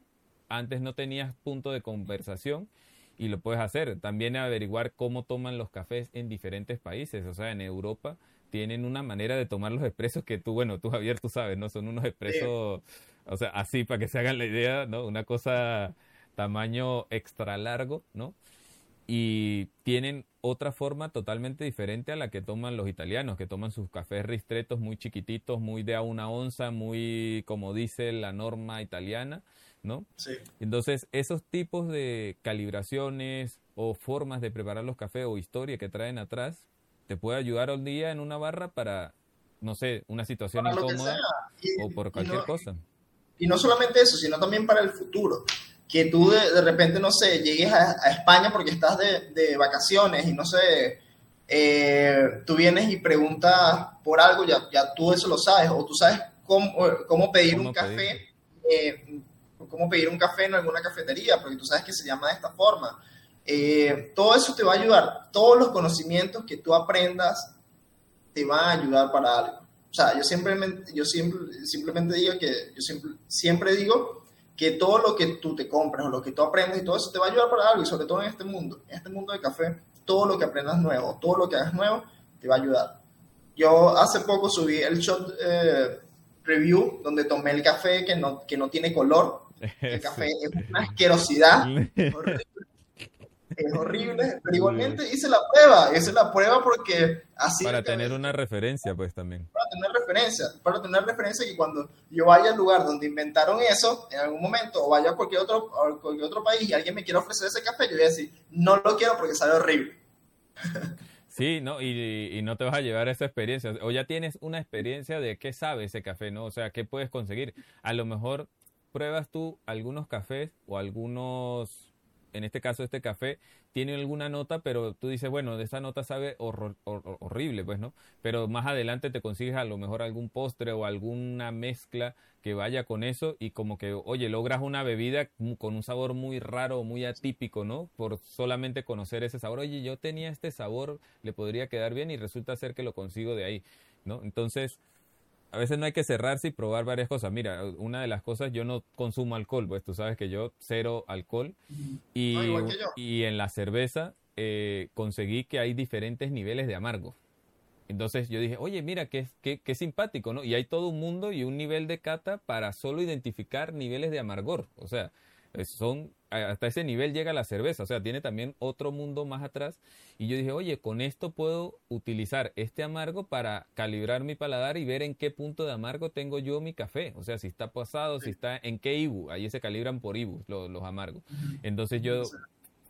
antes no tenías punto de conversación y lo puedes hacer. También averiguar cómo toman los cafés en diferentes países. O sea, en Europa tienen una manera de tomar los expresos que tú, bueno, tú Javier, tú sabes, ¿no? Son unos expresos, o sea, así para que se hagan la idea, ¿no? Una cosa tamaño extra largo, ¿no? Y tienen otra forma totalmente diferente a la que toman los italianos, que toman sus cafés ristretos muy chiquititos, muy de a una onza, muy como dice la norma italiana, ¿no? Sí. Entonces, esos tipos de calibraciones o formas de preparar los cafés o historia que traen atrás, te puede ayudar hoy día en una barra para, no sé, una situación incómoda. Y- o por y cualquier no- cosa. Y no solamente eso, sino también para el futuro. Que tú de, de repente, no sé, llegues a, a España porque estás de, de vacaciones y no sé, eh, tú vienes y preguntas por algo, ya, ya tú eso lo sabes, o tú sabes cómo, cómo pedir Cómo un café, eh, cómo pedir un café en alguna cafetería, porque tú sabes que se llama de esta forma. Eh, todo eso te va a ayudar, todos los conocimientos que tú aprendas te van a ayudar para algo. O sea, yo simplemente, yo siempre, simplemente digo que, yo siempre, siempre digo que todo lo que tú te compras o lo que tú aprendes y todo eso te va a ayudar para algo y sobre todo en este mundo, en este mundo de café, todo lo que aprendas nuevo, todo lo que hagas nuevo te va a ayudar. Yo hace poco subí el shot eh, review donde tomé el café que no, que no tiene color. El café es una asquerosidad, horrible. Es horrible, pero igualmente hice la prueba, hice la prueba porque así para tener una referencia, pues también. para tener referencia, para tener referencia que cuando yo vaya al lugar donde inventaron eso, en algún momento, o vaya a cualquier otro, a cualquier otro país y alguien me quiera ofrecer ese café, yo voy a decir, no lo quiero porque sabe horrible. Sí, ¿no? Y, y no te vas a llevar esa experiencia. O ya tienes una experiencia de qué sabe ese café, ¿no? O sea, qué puedes conseguir. A lo mejor pruebas tú algunos cafés o algunos, en este caso este café, tiene alguna nota, pero tú dices, bueno, de esa nota sabe horror- hor- horrible, pues, ¿no? Pero más adelante te consigues a lo mejor algún postre o alguna mezcla que vaya con eso y como que, oye, logras una bebida con un sabor muy raro, muy atípico, ¿no? Por solamente conocer ese sabor. Oye, yo tenía este sabor, le podría quedar bien y resulta ser que lo consigo de ahí, ¿no? Entonces, a veces no hay que cerrarse y probar varias cosas. Mira, una de las cosas, yo no consumo alcohol, pues tú sabes que yo cero alcohol. Y, No, y en la cerveza eh, conseguí que hay diferentes niveles de amargo. Entonces yo dije, oye, mira, qué, qué, qué simpático, ¿no? Y hay todo un mundo y un nivel de cata para solo identificar niveles de amargor. O sea, son hasta ese nivel llega la cerveza, o sea, tiene también otro mundo más atrás. Y yo dije, oye, con esto puedo utilizar este amargo para calibrar mi paladar y ver en qué punto de amargo tengo yo mi café. O sea, si está pasado, si está en qué IBU. Ahí se calibran por IBU los, los amargos. Entonces yo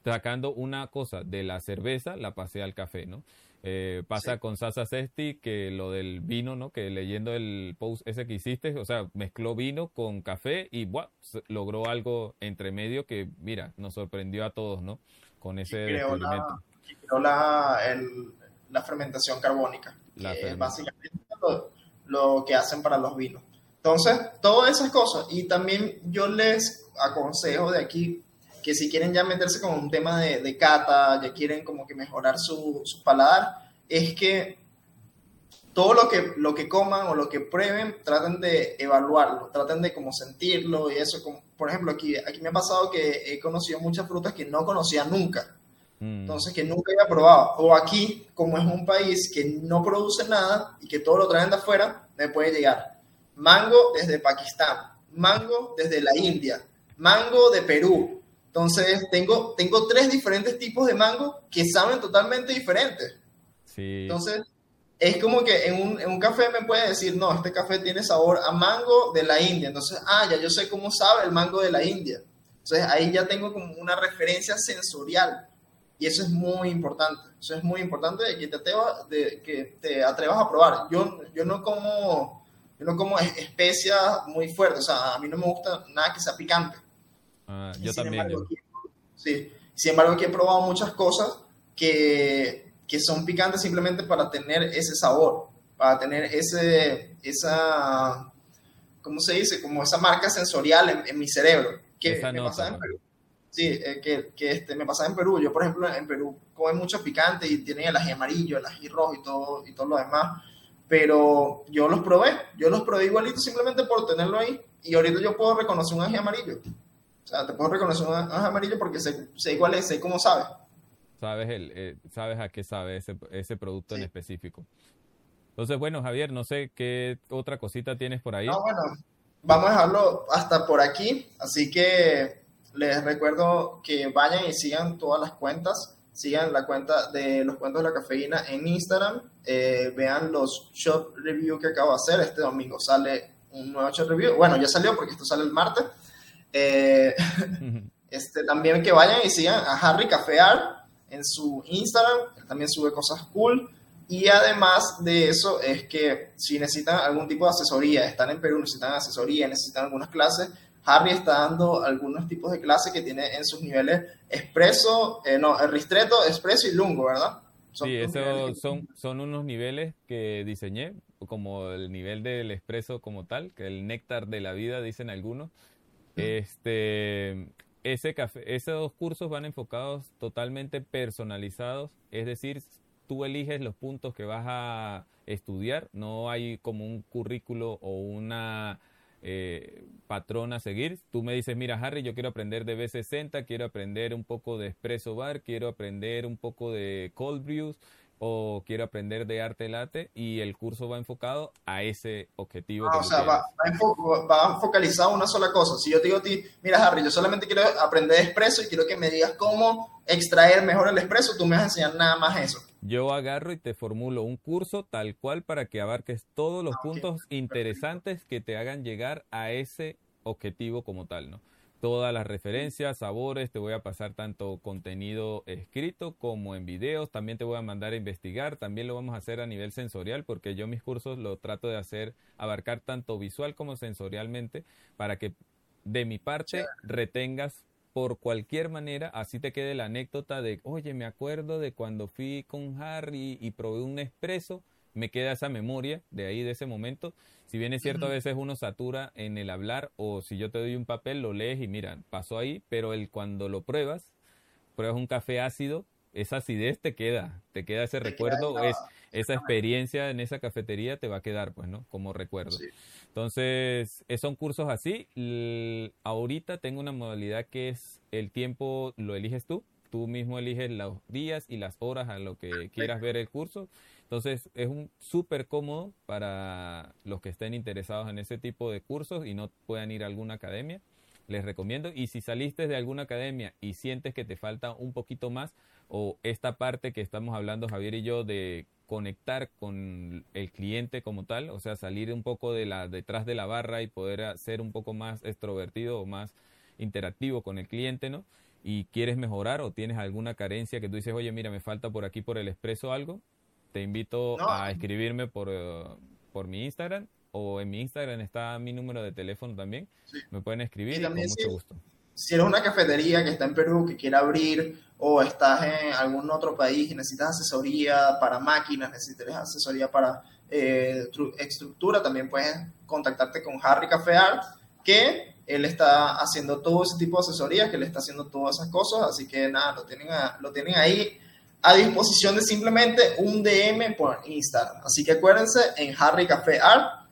sacando una cosa de la cerveza, la pasé al café, ¿no? Eh, pasa Sí. con Sasa Sesti que lo del vino, ¿no? Que leyendo el post ese que hiciste, o sea, mezcló vino con café y ¡buah! logró algo entre medio que, mira, nos sorprendió a todos, ¿no? Con ese Creó la, que creó la, el- la fermentación carbónica, La que es fermentación. básicamente lo, lo que hacen para los vinos. Entonces, todas esas cosas. Y también yo les aconsejo de aquí que si quieren ya meterse con un tema de, de cata, ya quieren como que mejorar su, su paladar, es que todo lo que, lo que coman o lo que prueben, traten de evaluarlo, traten de como sentirlo y eso. Como, por ejemplo, aquí, aquí me ha pasado que he conocido muchas frutas que no conocía nunca. Mm. Entonces, que nunca había probado. O aquí, como es un país que no produce nada y que todo lo traen de afuera, me puede llegar mango desde Pakistán, mango desde la India, mango de Perú. Entonces, tengo, tengo tres diferentes tipos de mango que saben totalmente diferentes. sí. Entonces, es como que en un, en un café me puede decir, no, este café tiene sabor a mango de la India. Entonces, ah, ya yo sé cómo sabe el mango de la India. Entonces, ahí ya tengo como una referencia sensorial. Y eso es muy importante. Eso es muy importante de que te atrevas, de que te atrevas a probar. Yo, yo no como, yo no como es- especias muy fuertes. O sea, a mí no me gusta nada que sea picante. Ah, yo sin también. embargo, yo- aquí- sí. Sin embargo, aquí he probado muchas cosas que, que son picantes simplemente para tener ese sabor, para tener ese, esa, ¿cómo se dice? Como esa marca sensorial en, en mi cerebro. Que me pasaba en. Perú. Sí, eh, que, que este, me pasaba en Perú. Yo, por ejemplo, en Perú comen mucho picante y tienen el ají amarillo, el ají rojo y todo, y todo lo demás. pero yo los probé, yo los probé igualito simplemente por tenerlo ahí y ahorita yo puedo reconocer un ají amarillo. O sea, te puedo reconocer un ají amarillo porque sé, sé cuál es, sé cómo sabe. Sabes, el, eh, sabes a qué sabe ese, ese producto en específico. Entonces, bueno, Javier, no sé qué otra cosita tienes por ahí. No, bueno, vamos a dejarlo hasta por aquí. Así que les recuerdo que vayan y sigan todas las cuentas sigan la cuenta de los cuentos de la cafeína en Instagram, eh, vean los shot review que acabo de hacer, este domingo sale un nuevo shot review, bueno, ya salió porque esto sale el martes, eh, este, también que vayan y sigan a Harry Cafear en su Instagram, él también sube cosas cool, y además de eso es que si necesitan algún tipo de asesoría, están en Perú, necesitan asesoría, necesitan algunas clases, Harry está dando algunos tipos de clases que tiene en sus niveles expreso, eh, no, ristreto, expreso y lungo, ¿verdad? sí, esos son, son unos niveles que diseñé, como el nivel del expreso como tal, que el néctar de la vida, dicen algunos. Este, ese café, esos cursos van enfocados totalmente personalizados, es decir, tú eliges los puntos que vas a estudiar, no hay como un currículo o una eh, patrón a seguir. Tú me dices, mira Harry, yo quiero aprender de B60, quiero aprender un poco de espresso bar, quiero aprender un poco de cold brews o quiero aprender de arte late y el curso va enfocado a ese objetivo. Ah, o sea, va, va, focalizado una sola cosa. Si yo te digo a ti, mira Harry, yo solamente quiero aprender espresso y quiero que me digas cómo extraer mejor el espresso, tú me vas a enseñar nada más eso. Yo agarro y te formulo un curso tal cual para que abarques todos los puntos interesantes que te hagan llegar a ese objetivo como tal, ¿no? Todas las referencias, sabores, te voy a pasar tanto contenido escrito como en videos, también te voy a mandar a investigar, también lo vamos a hacer a nivel sensorial porque yo mis cursos lo trato de hacer abarcar tanto visual como sensorialmente para que de mi parte retengas por cualquier manera, así te quede la anécdota de, oye, me acuerdo de cuando fui con Harry y probé un expreso, me queda esa memoria de ahí, de ese momento. Si bien es cierto, a veces uno satura en el hablar o si yo te doy un papel, lo lees y mira, pasó ahí, pero el cuando lo pruebas, pruebas un café ácido, esa acidez te queda, te queda ese recuerdo, es, esa experiencia en esa cafetería te va a quedar, pues, ¿no? Como recuerdo. Entonces, eh, son cursos así. ahorita tengo una modalidad que es el tiempo lo eliges tú. Tú mismo eliges los días y las horas a lo que quieras ver el curso. Entonces, es un súper cómodo para los que estén interesados en ese tipo de cursos y no puedan ir a alguna academia. Les recomiendo. Y si saliste de alguna academia y sientes que te falta un poquito más, o esta parte que estamos hablando Javier y yo de conectar con el cliente como tal, o sea, salir un poco de la detrás de la barra y poder ser un poco más extrovertido o más interactivo con el cliente, ¿no? Y quieres mejorar o tienes alguna carencia que tú dices, oye, mira, me falta por aquí por el expreso algo, te invito a escribirme por, eh, por mi Instagram o en mi Instagram está mi número de teléfono también. Me pueden escribir con mucho gusto. si eres una cafetería que está en Perú, que quiere abrir, o estás en algún otro país y necesitas asesoría para máquinas, necesitas asesoría para eh, estructura, también puedes contactarte con Harry Cafear, que él está haciendo todo ese tipo de asesorías, que él está haciendo todas esas cosas, así que nada, lo tienen, lo tienen ahí a disposición de simplemente un DM por Instagram. Así que acuérdense en Harry Café Art.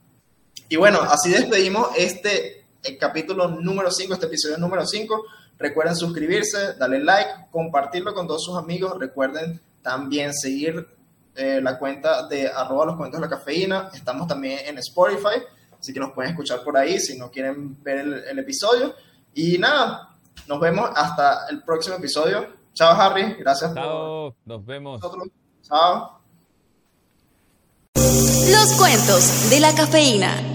Y bueno, así despedimos este el capítulo número 5, este episodio número 5. Recuerden suscribirse, darle like, compartirlo con todos sus amigos. Recuerden también seguir eh, la cuenta de arroba los cuentos de la cafeína. Estamos también en Spotify, así que nos pueden escuchar por ahí si no quieren ver el, episodio. Y nada, nos vemos hasta el próximo episodio. Chao Harry, gracias Chao, nos vemos. Chao. Los cuentos de la cafeína.